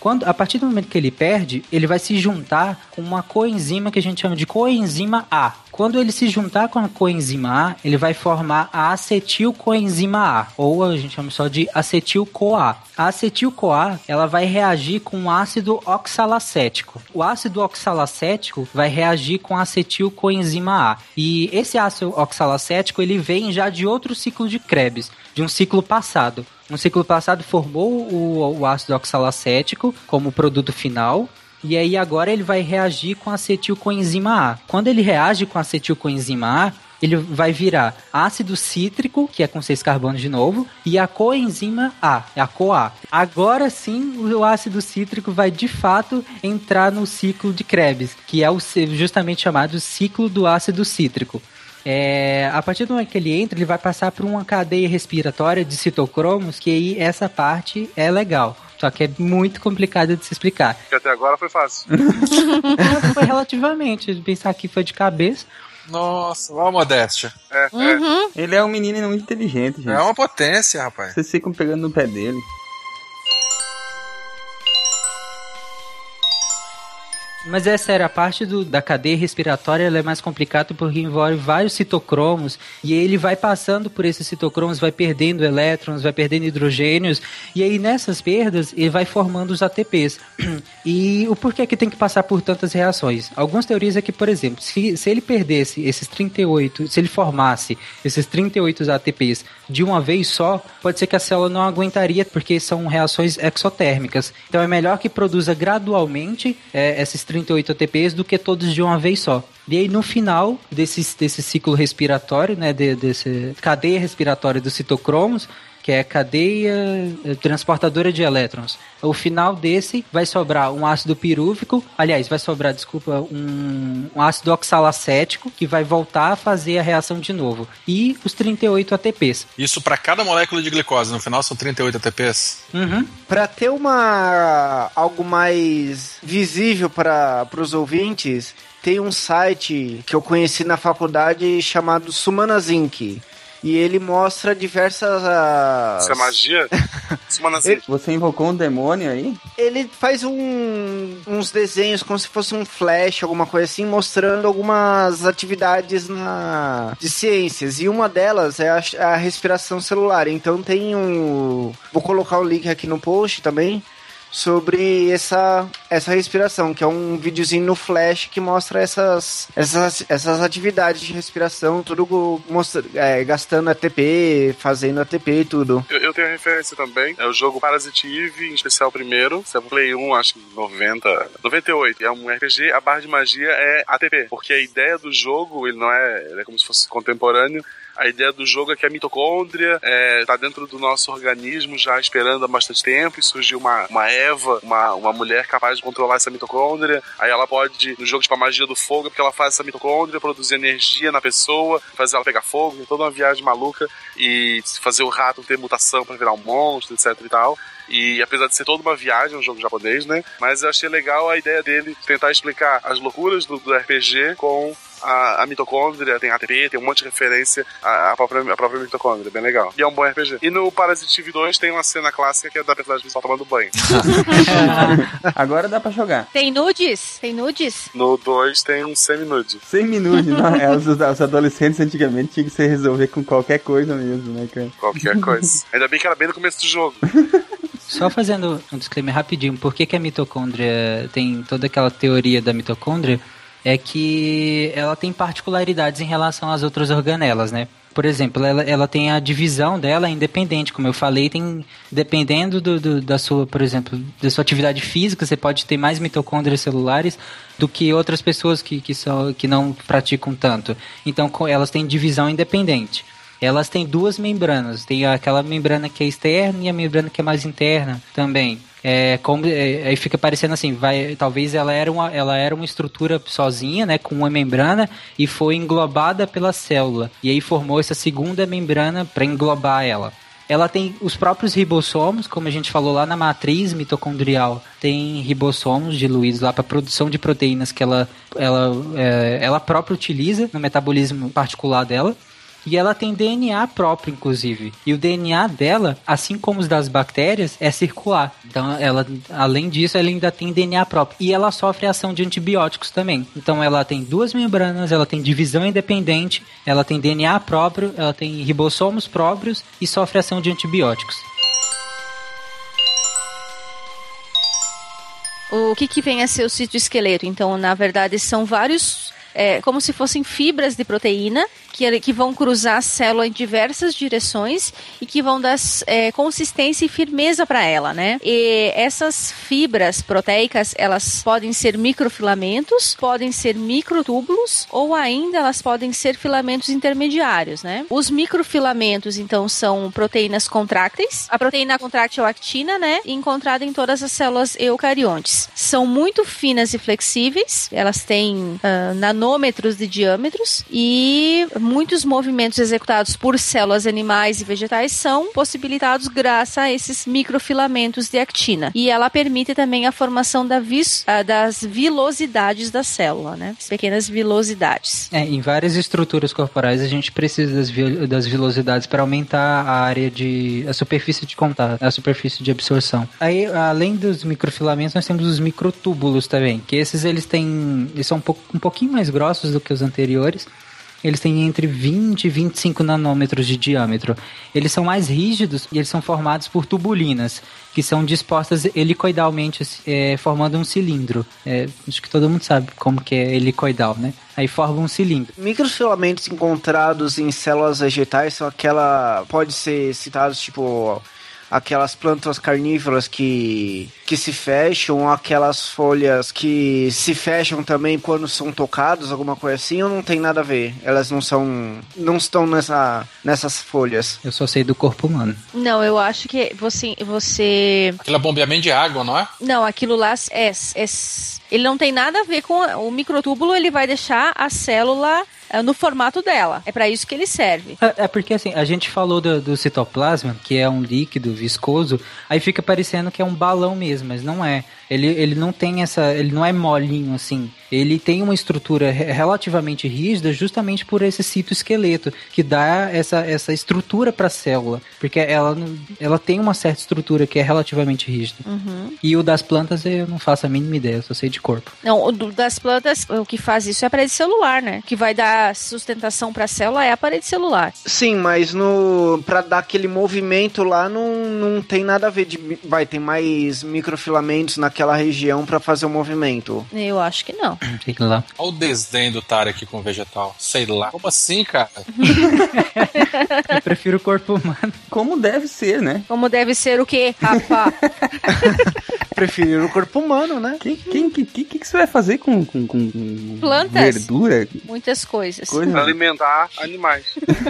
Quando, a partir do momento que ele perde, ele vai se juntar com uma coenzima que a gente chama de coenzima A. Quando ele se juntar com a coenzima A, ele vai formar a acetilcoenzima A, ou a gente chama só de acetil-CoA. A acetil-CoA, ela vai reagir com o ácido oxalacético. O ácido oxalacético vai reagir com a acetilcoenzima A. E esse ácido oxalacético, ele vem já de outro ciclo de Krebs, de um ciclo passado. No ciclo passado formou o, o ácido oxalacético como produto final. E aí agora ele vai reagir com acetilcoenzima A. Quando ele reage com acetilcoenzima A, ele vai virar ácido cítrico, que é com seis carbonos de novo, e a coenzima A, é a CoA. Agora sim, o ácido cítrico vai de fato entrar no ciclo de Krebs, que é o justamente chamado ciclo do ácido cítrico. É, a partir do momento que ele entra, ele vai passar por uma cadeia respiratória de citocromos, que aí essa parte é legal. Só que é muito complicado de se explicar. Porque até agora foi fácil. [LAUGHS] [LAUGHS] foi relativamente, pensar que foi de cabeça. Nossa, olha a modéstia. É, Uhum. Ele é um menino muito inteligente, gente. É uma potência, rapaz. Vocês ficam pegando no pé dele. Mas é sério, a parte do, da cadeia respiratória ela é mais complicada porque envolve vários citocromos e ele vai passando por esses citocromos, vai perdendo elétrons, vai perdendo hidrogênios e aí nessas perdas ele vai formando os ATPs. [CLEARS THROAT] E o porquê que tem que passar por tantas reações? Algumas teorias é que, por exemplo, se, se ele perdesse esses 38, se ele formasse esses 38 ATPs de uma vez só, pode ser que a célula não aguentaria porque são reações exotérmicas. Então é melhor que produza gradualmente é, esses 38 ATPs do que todos de uma vez só. E aí no final desse, desse ciclo respiratório, né, de, desse cadeia respiratória dos citocromos, que é a cadeia eh, transportadora de elétrons. O final desse vai sobrar um ácido pirúvico, aliás, vai sobrar, desculpa, um, um ácido oxalacético que vai voltar a fazer a reação de novo. E os 38 ATPs. Isso para cada molécula de glicose, no final são 38 ATPs. Uhum. Para ter uma algo mais visível para os ouvintes, tem um site que eu conheci na faculdade chamado Sumanas Inc. E ele mostra diversas. Isso é magia? [LAUGHS] Sumanazine. Você invocou um demônio aí? Ele faz um- uns desenhos como se fosse um flash, alguma coisa assim, mostrando algumas atividades na, de ciências. E uma delas é a, a respiração celular. Então tem um. Vou colocar o link aqui no post também. Sobre essa, essa respiração, que é um videozinho no flash que mostra essas, essas, essas atividades de respiração, tudo mostra, é, gastando ATP, fazendo ATP e tudo. Eu, eu tenho referência também. É o jogo Parasite Eve, em especial primeiro. Você é Play 1, acho que 90, 98. É um RPG. A barra de magia é ATP. Porque a ideia do jogo, ele não é, ele é como se fosse contemporâneo. A ideia do jogo é que a mitocôndria está dentro do nosso organismo já esperando há bastante tempo e surgiu uma, uma Eva, uma, uma mulher capaz de controlar essa mitocôndria. Aí ela pode, no jogo tipo a magia do fogo, porque ela faz essa mitocôndria, produzir energia na pessoa, fazer ela pegar fogo, tem toda uma viagem maluca e fazer o rato ter mutação para virar um monstro, etc e tal. E apesar de ser toda uma viagem, um jogo japonês, né? Mas eu achei legal a ideia dele tentar explicar as loucuras do, do RPG com a, a, mitocôndria, tem ATP, tem um monte de referência à, à, própria, à própria mitocôndria, bem legal. E é um bom RPG. E no Parasite Eve 2 tem uma cena clássica que é da personagem principal tomando banho. [LAUGHS] Agora dá pra jogar. Tem nudes? Tem nudes? No 2 tem um semi-nude. Semi-nude, não. É, os, os, adolescentes antigamente tinham que se resolver com qualquer coisa mesmo, né, cara? Qualquer coisa. Ainda bem que era bem no começo do jogo. [LAUGHS] Só fazendo um disclaimer rapidinho, por que, que a mitocôndria tem toda aquela teoria da mitocôndria? É que ela tem particularidades em relação às outras organelas, né? Por exemplo, ela, ela tem a divisão dela independente, como eu falei, tem dependendo do, do, da sua, por exemplo, da sua atividade física, você pode ter mais mitocôndrias celulares do que outras pessoas que, que, são, que não praticam tanto. Então, elas têm divisão independente elas têm duas membranas. Tem aquela membrana que é externa e a membrana que é mais interna também. É, como, é, aí fica parecendo assim, vai, talvez ela era, uma, ela era uma estrutura sozinha, né, com uma membrana e foi englobada pela célula. E aí formou essa segunda membrana para englobar ela. Ela tem os próprios ribossomos, como a gente falou lá na matriz mitocondrial, tem ribossomos diluídos lá para produção de proteínas que ela, ela, é, ela própria utiliza no metabolismo particular dela. E ela tem DNA próprio, inclusive. E o DNA dela, assim como os das bactérias, é circular. Então, ela, além disso, ela ainda tem DNA próprio. E ela sofre ação de antibióticos também. Então, ela tem duas membranas, ela tem divisão independente, ela tem DNA próprio, ela tem ribossomos próprios e sofre ação de antibióticos. O que, que vem a ser o citoesqueleto? Então, na verdade, são vários é, como se fossem fibras de proteína que, que vão cruzar a célula em diversas direções e que vão dar é, consistência e firmeza para ela, né? E essas fibras proteicas, elas podem ser microfilamentos, podem ser microtúbulos ou ainda elas podem ser filamentos intermediários, né? Os microfilamentos, então, são proteínas contrácteis. A proteína contráctil é a actina, né? Encontrada em todas as células eucariontes. São muito finas e flexíveis, elas têm uh, nanômetros de diâmetros e muitos movimentos executados por células animais e vegetais são possibilitados graças a esses microfilamentos de actina. E ela permite também a formação da vis, uh, das vilosidades da célula, né? As pequenas vilosidades. É, em várias estruturas corporais a gente precisa das, das vilosidades para aumentar a área de. a superfície de contato, a superfície de absorção. Aí, além dos microfilamentos, nós temos os microtúbulos também, que esses eles têm. eles são um, um pouquinho mais grossos do que os anteriores eles têm entre 20 e 25 nanômetros de diâmetro. Eles são mais rígidos e eles são formados por tubulinas, que são dispostas helicoidalmente, é, formando um cilindro. É, acho que todo mundo sabe como que é helicoidal, né? Aí forma um cilindro. Microfilamentos encontrados em células vegetais são aquela... Pode ser citados, tipo aquelas plantas carnívoras que, que se fecham, aquelas folhas que se fecham também quando são tocados, alguma coisa assim, ou não tem nada a ver? Elas não são. não estão nessa, nessas folhas. Eu só sei do corpo humano. Não, eu acho que você. você... Aquilo é bombeamento de água, não é? Não, aquilo lá é, é ele não tem nada a ver com o microtúbulo, ele vai deixar a célula é, no formato dela. É para isso que ele serve. É, é, porque assim, a gente falou do, do, citoplasma, que é um líquido viscoso, aí fica parecendo que é um balão mesmo, mas não é. Ele, ele não tem essa. Ele não é molinho assim. Ele tem uma estrutura relativamente rígida justamente por esse citoesqueleto, que dá essa, essa estrutura para a célula. Porque ela, ela tem uma certa estrutura que é relativamente rígida. Uhum. E o das plantas eu não faço a mínima ideia, só sei de corpo. Não, o das plantas, o que faz isso é a parede celular, né? O que vai dar sustentação para a célula é a parede celular. Sim, mas no para dar aquele movimento lá não, não tem nada a ver de vai ter mais microfilamentos na naquela região para fazer o movimento? Eu acho que não. Sei lá. Olha o desdém do aqui com o vegetal. Sei lá. Como assim, cara? [LAUGHS] Eu prefiro o corpo humano. Como deve ser, né? Como deve ser o quê, rapá? [LAUGHS] Prefiro o corpo humano, né? Quem, quem, que, que, que você vai fazer com, com, com, Plantas. verdura? Muitas coisas. Coisa... Alimentar animais.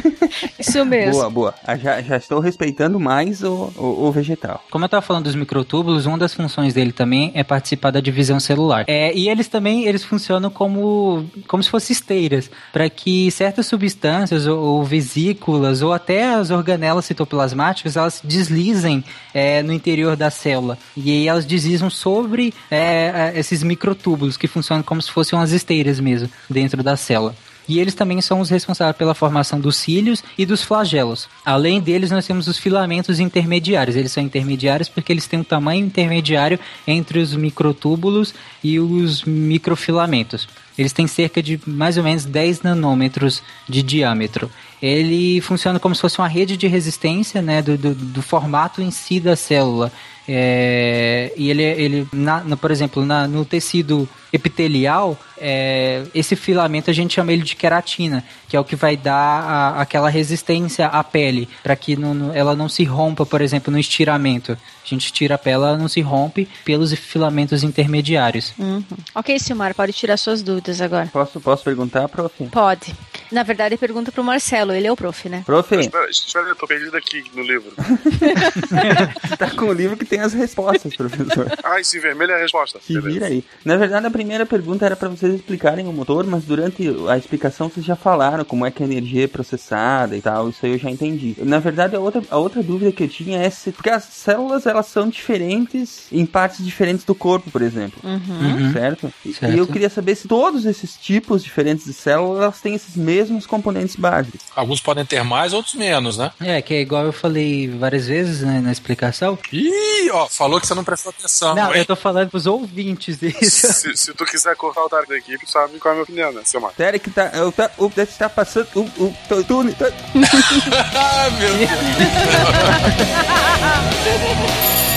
[LAUGHS] Isso mesmo. Boa, boa. Ah, Já, já estou respeitando mais o, o, o vegetal. Como eu tava falando dos microtúbulos, uma das funções dele também é participar da divisão celular. É, e eles também eles funcionam como, como se fossem esteiras, para que certas substâncias ou, ou vesículas ou até as organelas citoplasmáticas elas deslizem é, no interior da célula. E aí elas deslizam sobre é, é, esses microtúbulos que funcionam como se fossem umas esteiras mesmo dentro da célula. E eles também são os responsáveis pela formação dos cílios e dos flagelos. Além deles, nós temos os filamentos intermediários. Eles são intermediários porque eles têm um tamanho intermediário entre os microtúbulos e os microfilamentos. Eles têm cerca de mais ou menos 10 nanômetros de diâmetro. Ele funciona como se fosse uma rede de resistência né, do, do, do formato em si da célula. É, e ele, ele na, na- por exemplo, na- no tecido epitelial, é, esse filamento a gente chama ele de queratina, que é o que vai dar a- aquela resistência à pele, para que não- não- ela não se rompa, por exemplo, no estiramento. A gente tira a pele, ela não se rompe pelos filamentos intermediários. Uhum. Ok, Silmar, pode tirar suas dúvidas agora. Posso, posso perguntar, prof? Pode. Na verdade, pergunta pro Marcelo, ele é o prof, né? Prof, Espera, espera, eu tô perdido aqui no livro. você [LAUGHS] tá com o livro que tem as respostas, professor. Ah, esse vermelho é a resposta. Se vira aí. Na verdade, a primeira pergunta era para vocês explicarem o motor, mas durante a explicação vocês já falaram como é que a energia é processada e tal. Isso aí eu já entendi. Na verdade, a outra, a outra dúvida que eu tinha é se. Porque as células elas são diferentes em partes diferentes do corpo, por exemplo. Uhum. Certo? E- Certo. E eu queria saber se todos esses tipos diferentes de células elas têm esses mesmos componentes básicos. Alguns podem ter mais, outros menos, né? É, que é igual eu falei várias vezes né, na explicação. Ih, ó, falou que você não prestou atenção, Não, hein? eu tô falando pros ouvintes isso. Se, se tu quiser cortar o Tarek da equipe, tu sabe qual é a minha opinião, né, seu Marcos? Derek tá. O, tá, o Derek tá passando. O, o, o, túnel- tá- [LAUGHS] Ah, meu Deus. [LAUGHS]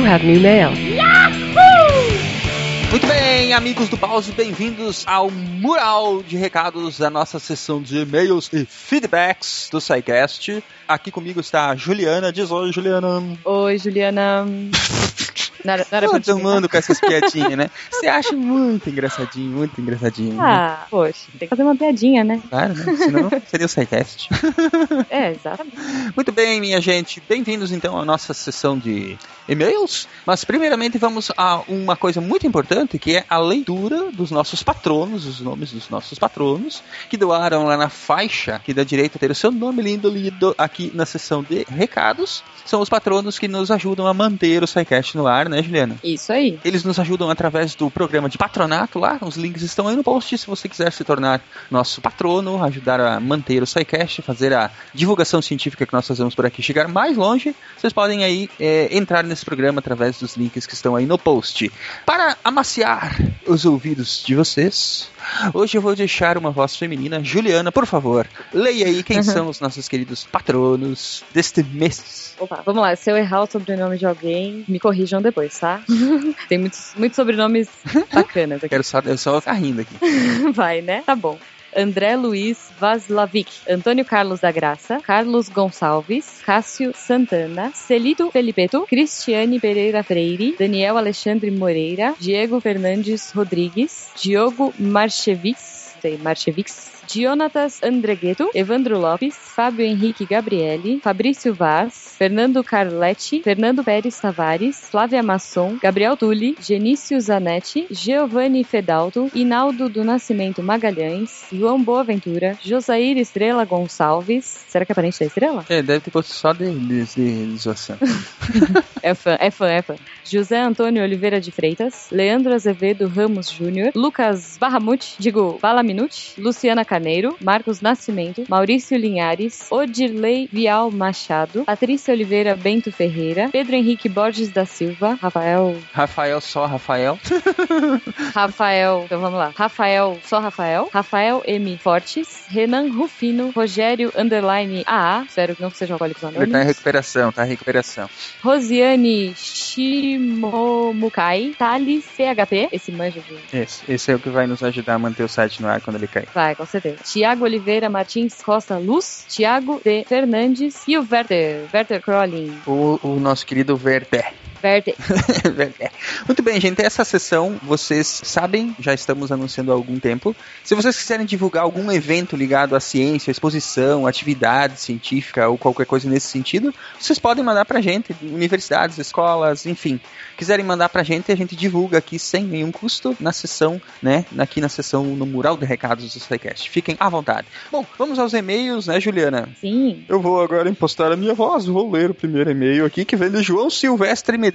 You have new mail. Muito bem, amigos do Pause, bem-vindos ao mural de recados da nossa sessão de e-mails e feedbacks do SciCast. Aqui comigo está a Juliana. Diz oi, Juliana. Oi, Juliana. Não era, não era te mundo com essas piadinhas, né? Você acha muito engraçadinho, muito engraçadinho. né? Ah, poxa, tem que fazer uma piadinha, né? Claro, né? Senão seria o SciCast. [LAUGHS] É, exatamente. Muito bem, minha gente. Bem-vindos então à nossa sessão de e-mails. Mas primeiramente vamos a uma coisa muito importante, que é a leitura dos nossos patronos, os nomes dos nossos patronos, que doaram lá na faixa que dá direito a ter o seu nome lindo lido aqui na sessão de recados. São os patronos que nos ajudam a manter o SciCast no ar, né, Juliana? Isso aí. Eles nos ajudam através do programa de patronato lá, os links estão aí no post. Se você quiser se tornar nosso patrono, ajudar a manter o SciCast, fazer a divulgação científica que nós fazemos por aqui chegar mais longe, vocês podem aí é, entrar nesse programa através dos links que estão aí no post. Para amaciar os ouvidos de vocês, hoje eu vou deixar uma voz feminina. Juliana, por favor, leia aí quem são os nossos queridos patronos deste mês. Opa, vamos lá. Se eu errar o sobrenome de alguém, me corrijam depois, tá? [LAUGHS] Tem muitos, muitos sobrenomes bacanas aqui. Quero só, eu só ficar rindo aqui. [LAUGHS] Vai, né? Tá bom. André Luiz Vaslavic, Antônio Carlos da Graça, Carlos Gonçalves, Cássio Santana, Celito Felipeto, Cristiane Pereira Freire, Daniel Alexandre Moreira, Diego Fernandes Rodrigues, Diogo Marchevics, sei, Marchevics, Jonatas Andregueto, Evandro Lopes, Fábio Henrique Gabriele, Fabrício Vaz, Fernando Carletti, Fernando Pérez Tavares, Flávia Masson, Gabriel Tulli, Genício Zanetti, Giovanni Fedalto, Inaldo do Nascimento Magalhães, João Boaventura, Josair Estrela Gonçalves, será que é parente da Estrela? É, deve ter posto só de, de, de, de. [LAUGHS] É fã, é fã, é fã. José Antônio Oliveira de Freitas, Leandro Azevedo Ramos Júnior, Lucas Barramute, digo, Balaminute, Luciana Carneiro, Marcos Nascimento, Maurício Linhares, Odirley Vial Machado, Patrícia Oliveira Bento Ferreira, Pedro Henrique Borges da Silva, Rafael. Rafael só, Rafael. [LAUGHS] Rafael, então vamos lá. Rafael, só Rafael. Rafael M. Fortes, Renan Rufino, Rogério Underline AA, espero que não sejam alcoólicos Ele tá em anônimos. recuperação, tá em recuperação. Rosiane Shimomukai, Thales PHP, esse manja de Esse, esse é o que vai nos ajudar a manter o site no ar quando ele cair. Vai, com certeza. Tiago Oliveira Martins Costa Luz, Tiago D. Fernandes e o Werther, Werther Crolling. O, o nosso querido Werther. Werther. [LAUGHS] Werther. Muito bem, gente. Essa sessão, vocês sabem, já estamos anunciando há algum tempo. Se vocês quiserem divulgar algum evento ligado à ciência, exposição, atividade científica ou qualquer coisa nesse sentido, vocês podem mandar pra gente, universidades, escolas, enfim. Quiserem mandar pra gente, a gente divulga aqui sem nenhum custo na sessão, né? Aqui na sessão no mural de recados do SciCast. Fiquem à vontade. Bom, vamos aos e-mails, né, Juliana? Sim. Eu vou agora impostar a minha voz, vou ler o primeiro e-mail aqui que vem de João Silvestre Medeiros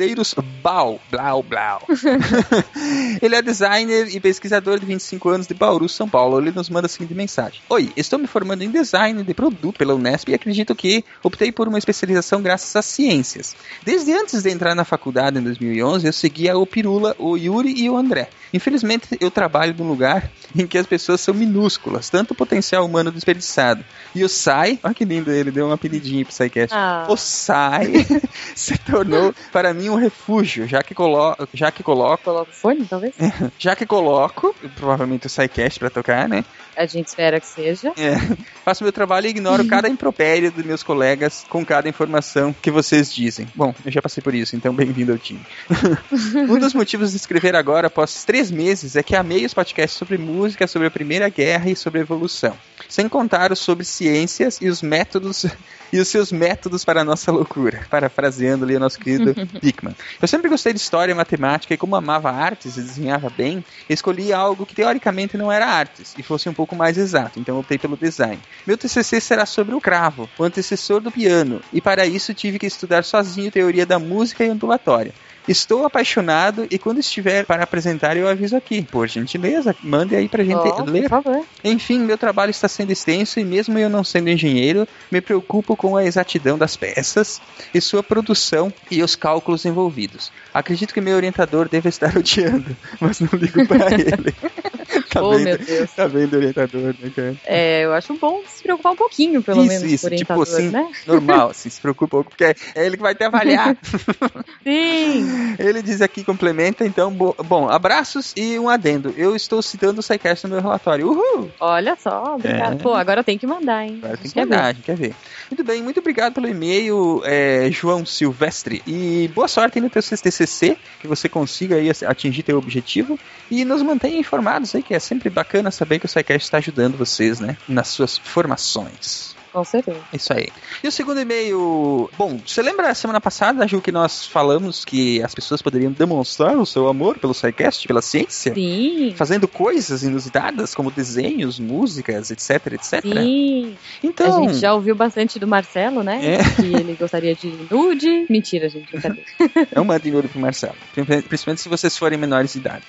Bau, Blau, Blau. [LAUGHS] Ele é designer e pesquisador de 25 anos de Bauru, São Paulo. Ele nos manda a seguinte mensagem: Oi, estou me formando em design de produto pela Unesp e acredito que optei por uma especialização graças às ciências. Desde antes de entrar na faculdade em 2011, eu seguia o Pirula, o Yuri e o André. Infelizmente, eu trabalho num lugar [LAUGHS] em que as pessoas são minúsculas, tanto o potencial humano desperdiçado. E o Sai, olha que lindo ele, deu um apelidinho pro Psycast. Ah. O Sai [LAUGHS] se tornou para mim um refúgio, já que, colo já que coloco, fone, talvez? [LAUGHS] já que coloco, provavelmente o Psycast pra tocar, né? A gente espera que seja. É, faço meu trabalho e ignoro [LAUGHS] cada impropério dos meus colegas com cada informação que vocês dizem. Bom, eu já passei por isso, então bem-vindo ao time. [LAUGHS] um dos motivos de escrever agora, após três meses, é que amei os podcasts sobre música, sobre a Primeira Guerra e sobre evolução. Sem contar os sobre ciências e os métodos e os seus métodos para a nossa loucura. Parafraseando ali o nosso querido [LAUGHS] Dickman. Eu sempre gostei de história e matemática e como amava artes e desenhava bem, escolhi algo que teoricamente não era artes e fosse um pouco mais exato, então optei pelo design. Meu TCC será sobre o cravo, o antecessor do piano, e para isso tive que estudar sozinho teoria da música e ondulatória. Estou apaixonado e quando estiver para apresentar eu aviso aqui. Por gentileza, mande aí pra gente Ó, ler. por favor. Enfim, meu trabalho está sendo extenso e mesmo eu não sendo engenheiro, me preocupo com a exatidão das peças e sua produção e os cálculos envolvidos. Acredito que meu orientador deve estar [LAUGHS] odiando, mas não ligo para [LAUGHS] ele. tá oh, vendo? meu Deus. Tá vendo orientador, né, cara? É, eu acho bom se preocupar um pouquinho, pelo Isso, menos, isso, tipo orientador, assim, né? Normal, assim, se preocupa um pouco, porque é ele que vai te avaliar. [LAUGHS] Sim. Ele diz aqui, complementa, então, bo- bom, abraços e um adendo. Eu estou citando o SciCast no meu relatório. Uhul! Olha só, obrigado. É. Pô, agora tem que mandar, hein? Agora tem que mandar, a gente quer ver. Muito bem, muito obrigado pelo e-mail, é, João Silvestre. E boa sorte aí no teu TCC, que você consiga aí atingir teu objetivo. E nos mantenha informados aí, que é sempre bacana saber que o SciCast está ajudando vocês, né, nas suas formações. Com certeza. É Isso aí. E o segundo e-mail. Bom, você lembra semana passada, Ju, que nós falamos que as pessoas poderiam demonstrar o seu amor pelo SciCast, pela ciência? Sim. Fazendo coisas inusitadas, como desenhos, músicas, etc, etc. Sim. Então. A gente já ouviu bastante do Marcelo, né? É. [LAUGHS] Que ele gostaria de nude. Mentira, gente, brincadeira. Não mandem nude pro Marcelo. Principalmente se vocês forem menores de idade.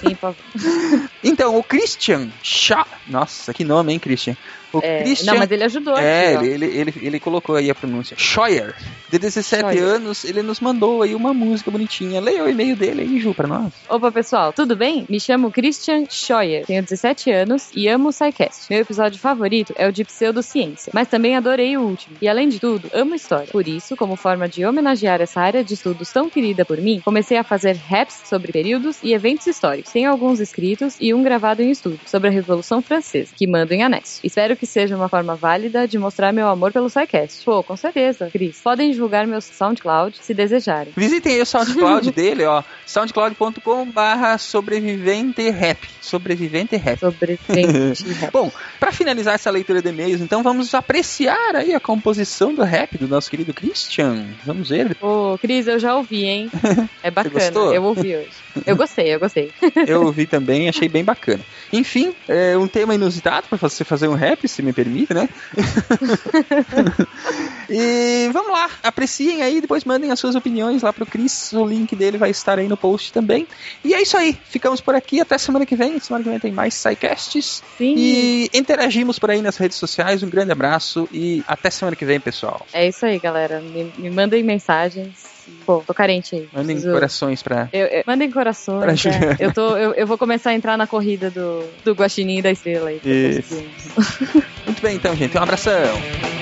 Sim, por favor. [LAUGHS] Então, o Christian Shaw. Nossa, que nome, hein, Christian? O É, Christian. Não, mas ele ajudou É, aqui, ele, ele, ele, ele colocou aí a pronúncia. Scheuer, de 17 Scheuer. anos, ele nos mandou aí uma música bonitinha. Leia o e-mail dele aí, Ju, pra nós. Opa, pessoal, tudo bem? Me chamo Christian Scheuer, tenho 17 anos e amo o SciCast. Meu episódio favorito é o de pseudociência, mas também adorei o último. E além de tudo, amo história. Por isso, como forma de homenagear essa área de estudos tão querida por mim, comecei a fazer raps sobre períodos e eventos históricos. Tenho alguns escritos e um gravado em estudo sobre a Revolução Francesa, que mando em anexo. Espero que seja uma forma válida de mostrar meu amor pelo SciCast. Pô, com certeza, Cris. Podem divulgar meu SoundCloud se desejarem. Visitem aí o SoundCloud [LAUGHS] dele, ó. soundcloud.com barra sobrevivente rap. Sobrevivente rap. Sobrevivente [LAUGHS] rap. Bom, pra finalizar essa leitura de e-mails, então vamos apreciar aí a composição do rap do nosso querido Christian. Vamos ver. Ô, Cris, eu já ouvi, hein? [LAUGHS] É bacana. Eu ouvi hoje. Eu gostei, eu gostei. Eu ouvi também, achei bem bem bacana. Enfim, é um tema inusitado para você fazer um rap, se me permite, né? [LAUGHS] e vamos lá, apreciem aí, depois mandem as suas opiniões lá pro Cris, o link dele vai estar aí no post também. E é isso aí, ficamos por aqui, até semana que vem. Semana que vem tem mais SciCasts. Sim. E interagimos por aí nas redes sociais. Um grande abraço e até semana que vem, pessoal. É isso aí, galera. Me, me mandem mensagens. Pô, tô carente aí. Mandem Preciso- corações pra. Eu, eu- mandem Pra corações. é. Juliana. Eu, tô, eu, eu vou começar a entrar na corrida do, do Guaxinim e da Estrela aí. pra Isso. conseguir. Muito bem, então, gente. Um abração.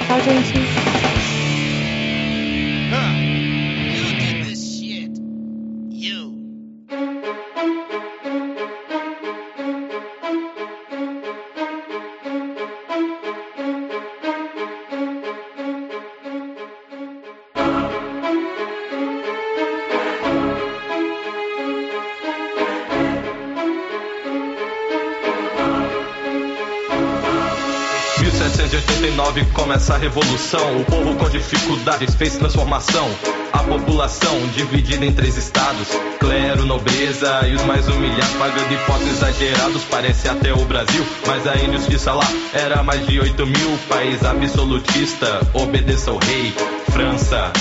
Tchau, gente. Em 1789 começa a revolução. O povo com dificuldades fez transformação. A população dividida em três estados: clero, nobreza e os mais humilhados, pagando impostos exagerados. Parece até o Brasil, mas a injustiça lá era mais de 8 mil. País absolutista, obedeça ao rei. França.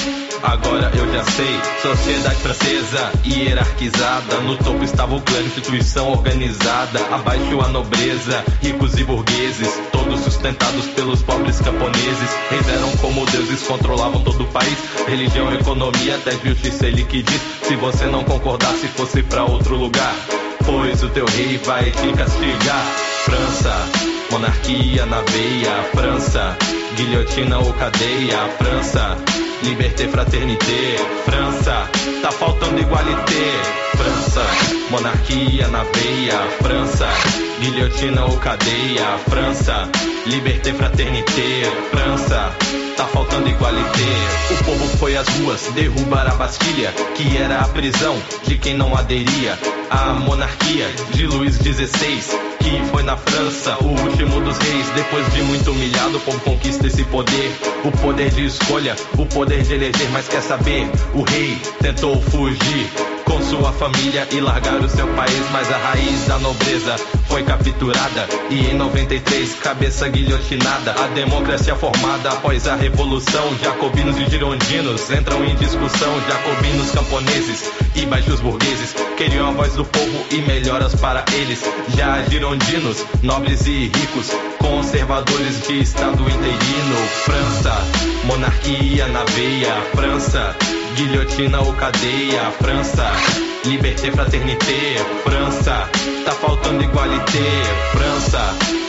Agora eu já sei, sociedade francesa hierarquizada. No topo estava o clã, instituição organizada. Abaixo a nobreza, ricos e burgueses, sustentados pelos pobres camponeses. Reis eram como deuses, controlavam todo o país. Religião, economia, até justiça ele que diz. Se você não concordasse, fosse pra outro lugar. Pois o teu rei vai te castigar. França, monarquia na veia. França, guilhotina ou cadeia. França, liberté, fraternité. França, tá faltando igualité. França, monarquia na veia. França, guilhotina ou cadeia. França, liberté, fraternité. França, tá faltando igualité. O povo foi às ruas derrubar a Bastilha, que era a prisão de quem não aderia à monarquia de Luís XVI, que foi na França o último dos reis. Depois de muito humilhado, o povo conquista esse poder, o poder de escolha, o poder de eleger. Mas quer saber? O rei tentou fugir com sua família e largar o seu país, mas a raiz da nobreza foi capturada e em 93 cabeça guilhotinada. A democracia formada após a revolução, jacobinos e girondinos entram em discussão. Jacobinos, camponeses e baixos burgueses queriam a voz do povo e melhoras para eles. Já girondinos, nobres e ricos, conservadores de estado interino. França, monarquia na veia. França, guilhotina ou cadeia. França, liberté, fraternité. França, tá faltando igualité. França,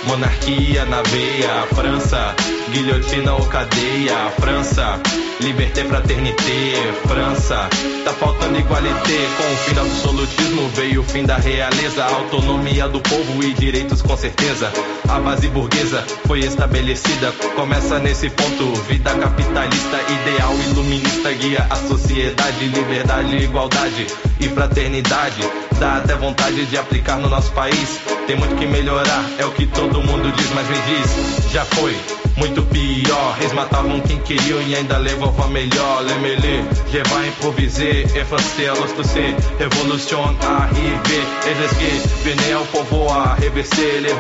monarquia na veia. França, guilhotina ou cadeia. França, liberté, fraternité. França, tá faltando igualité. Com o fim do absolutismo veio o fim da realeza. Autonomia do povo e direitos com certeza. A base burguesa foi estabelecida. Começa nesse ponto, vida capitalista, ideal iluminista guia a sociedade, liberdade, igualdade e fraternidade. Dá até vontade de aplicar no nosso país. Tem muito que melhorar, é o que todo mundo diz, mas me diz, já foi muito pior. Eles matavam quem queriam e ainda levavam a melhor. Lemele, je vais improviser, et français, l'ostocé, révolution arrivée. Eles que venaient ao povoar, reverser les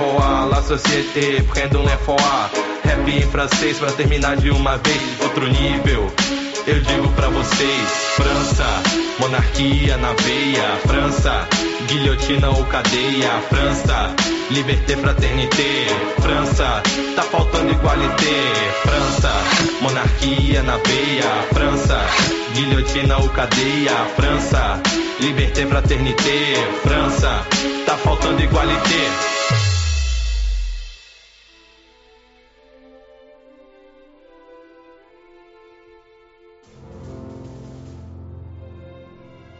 la société, prendam foires. Rap em francês pra terminar de uma vez, outro nível. Eu digo pra vocês, França, monarquia na veia, França, guilhotina ou cadeia, França, liberté, fraternité, França, tá faltando igualité, França, monarquia na veia, França, guilhotina ou cadeia, França, liberté, fraternité, França, tá faltando igualité.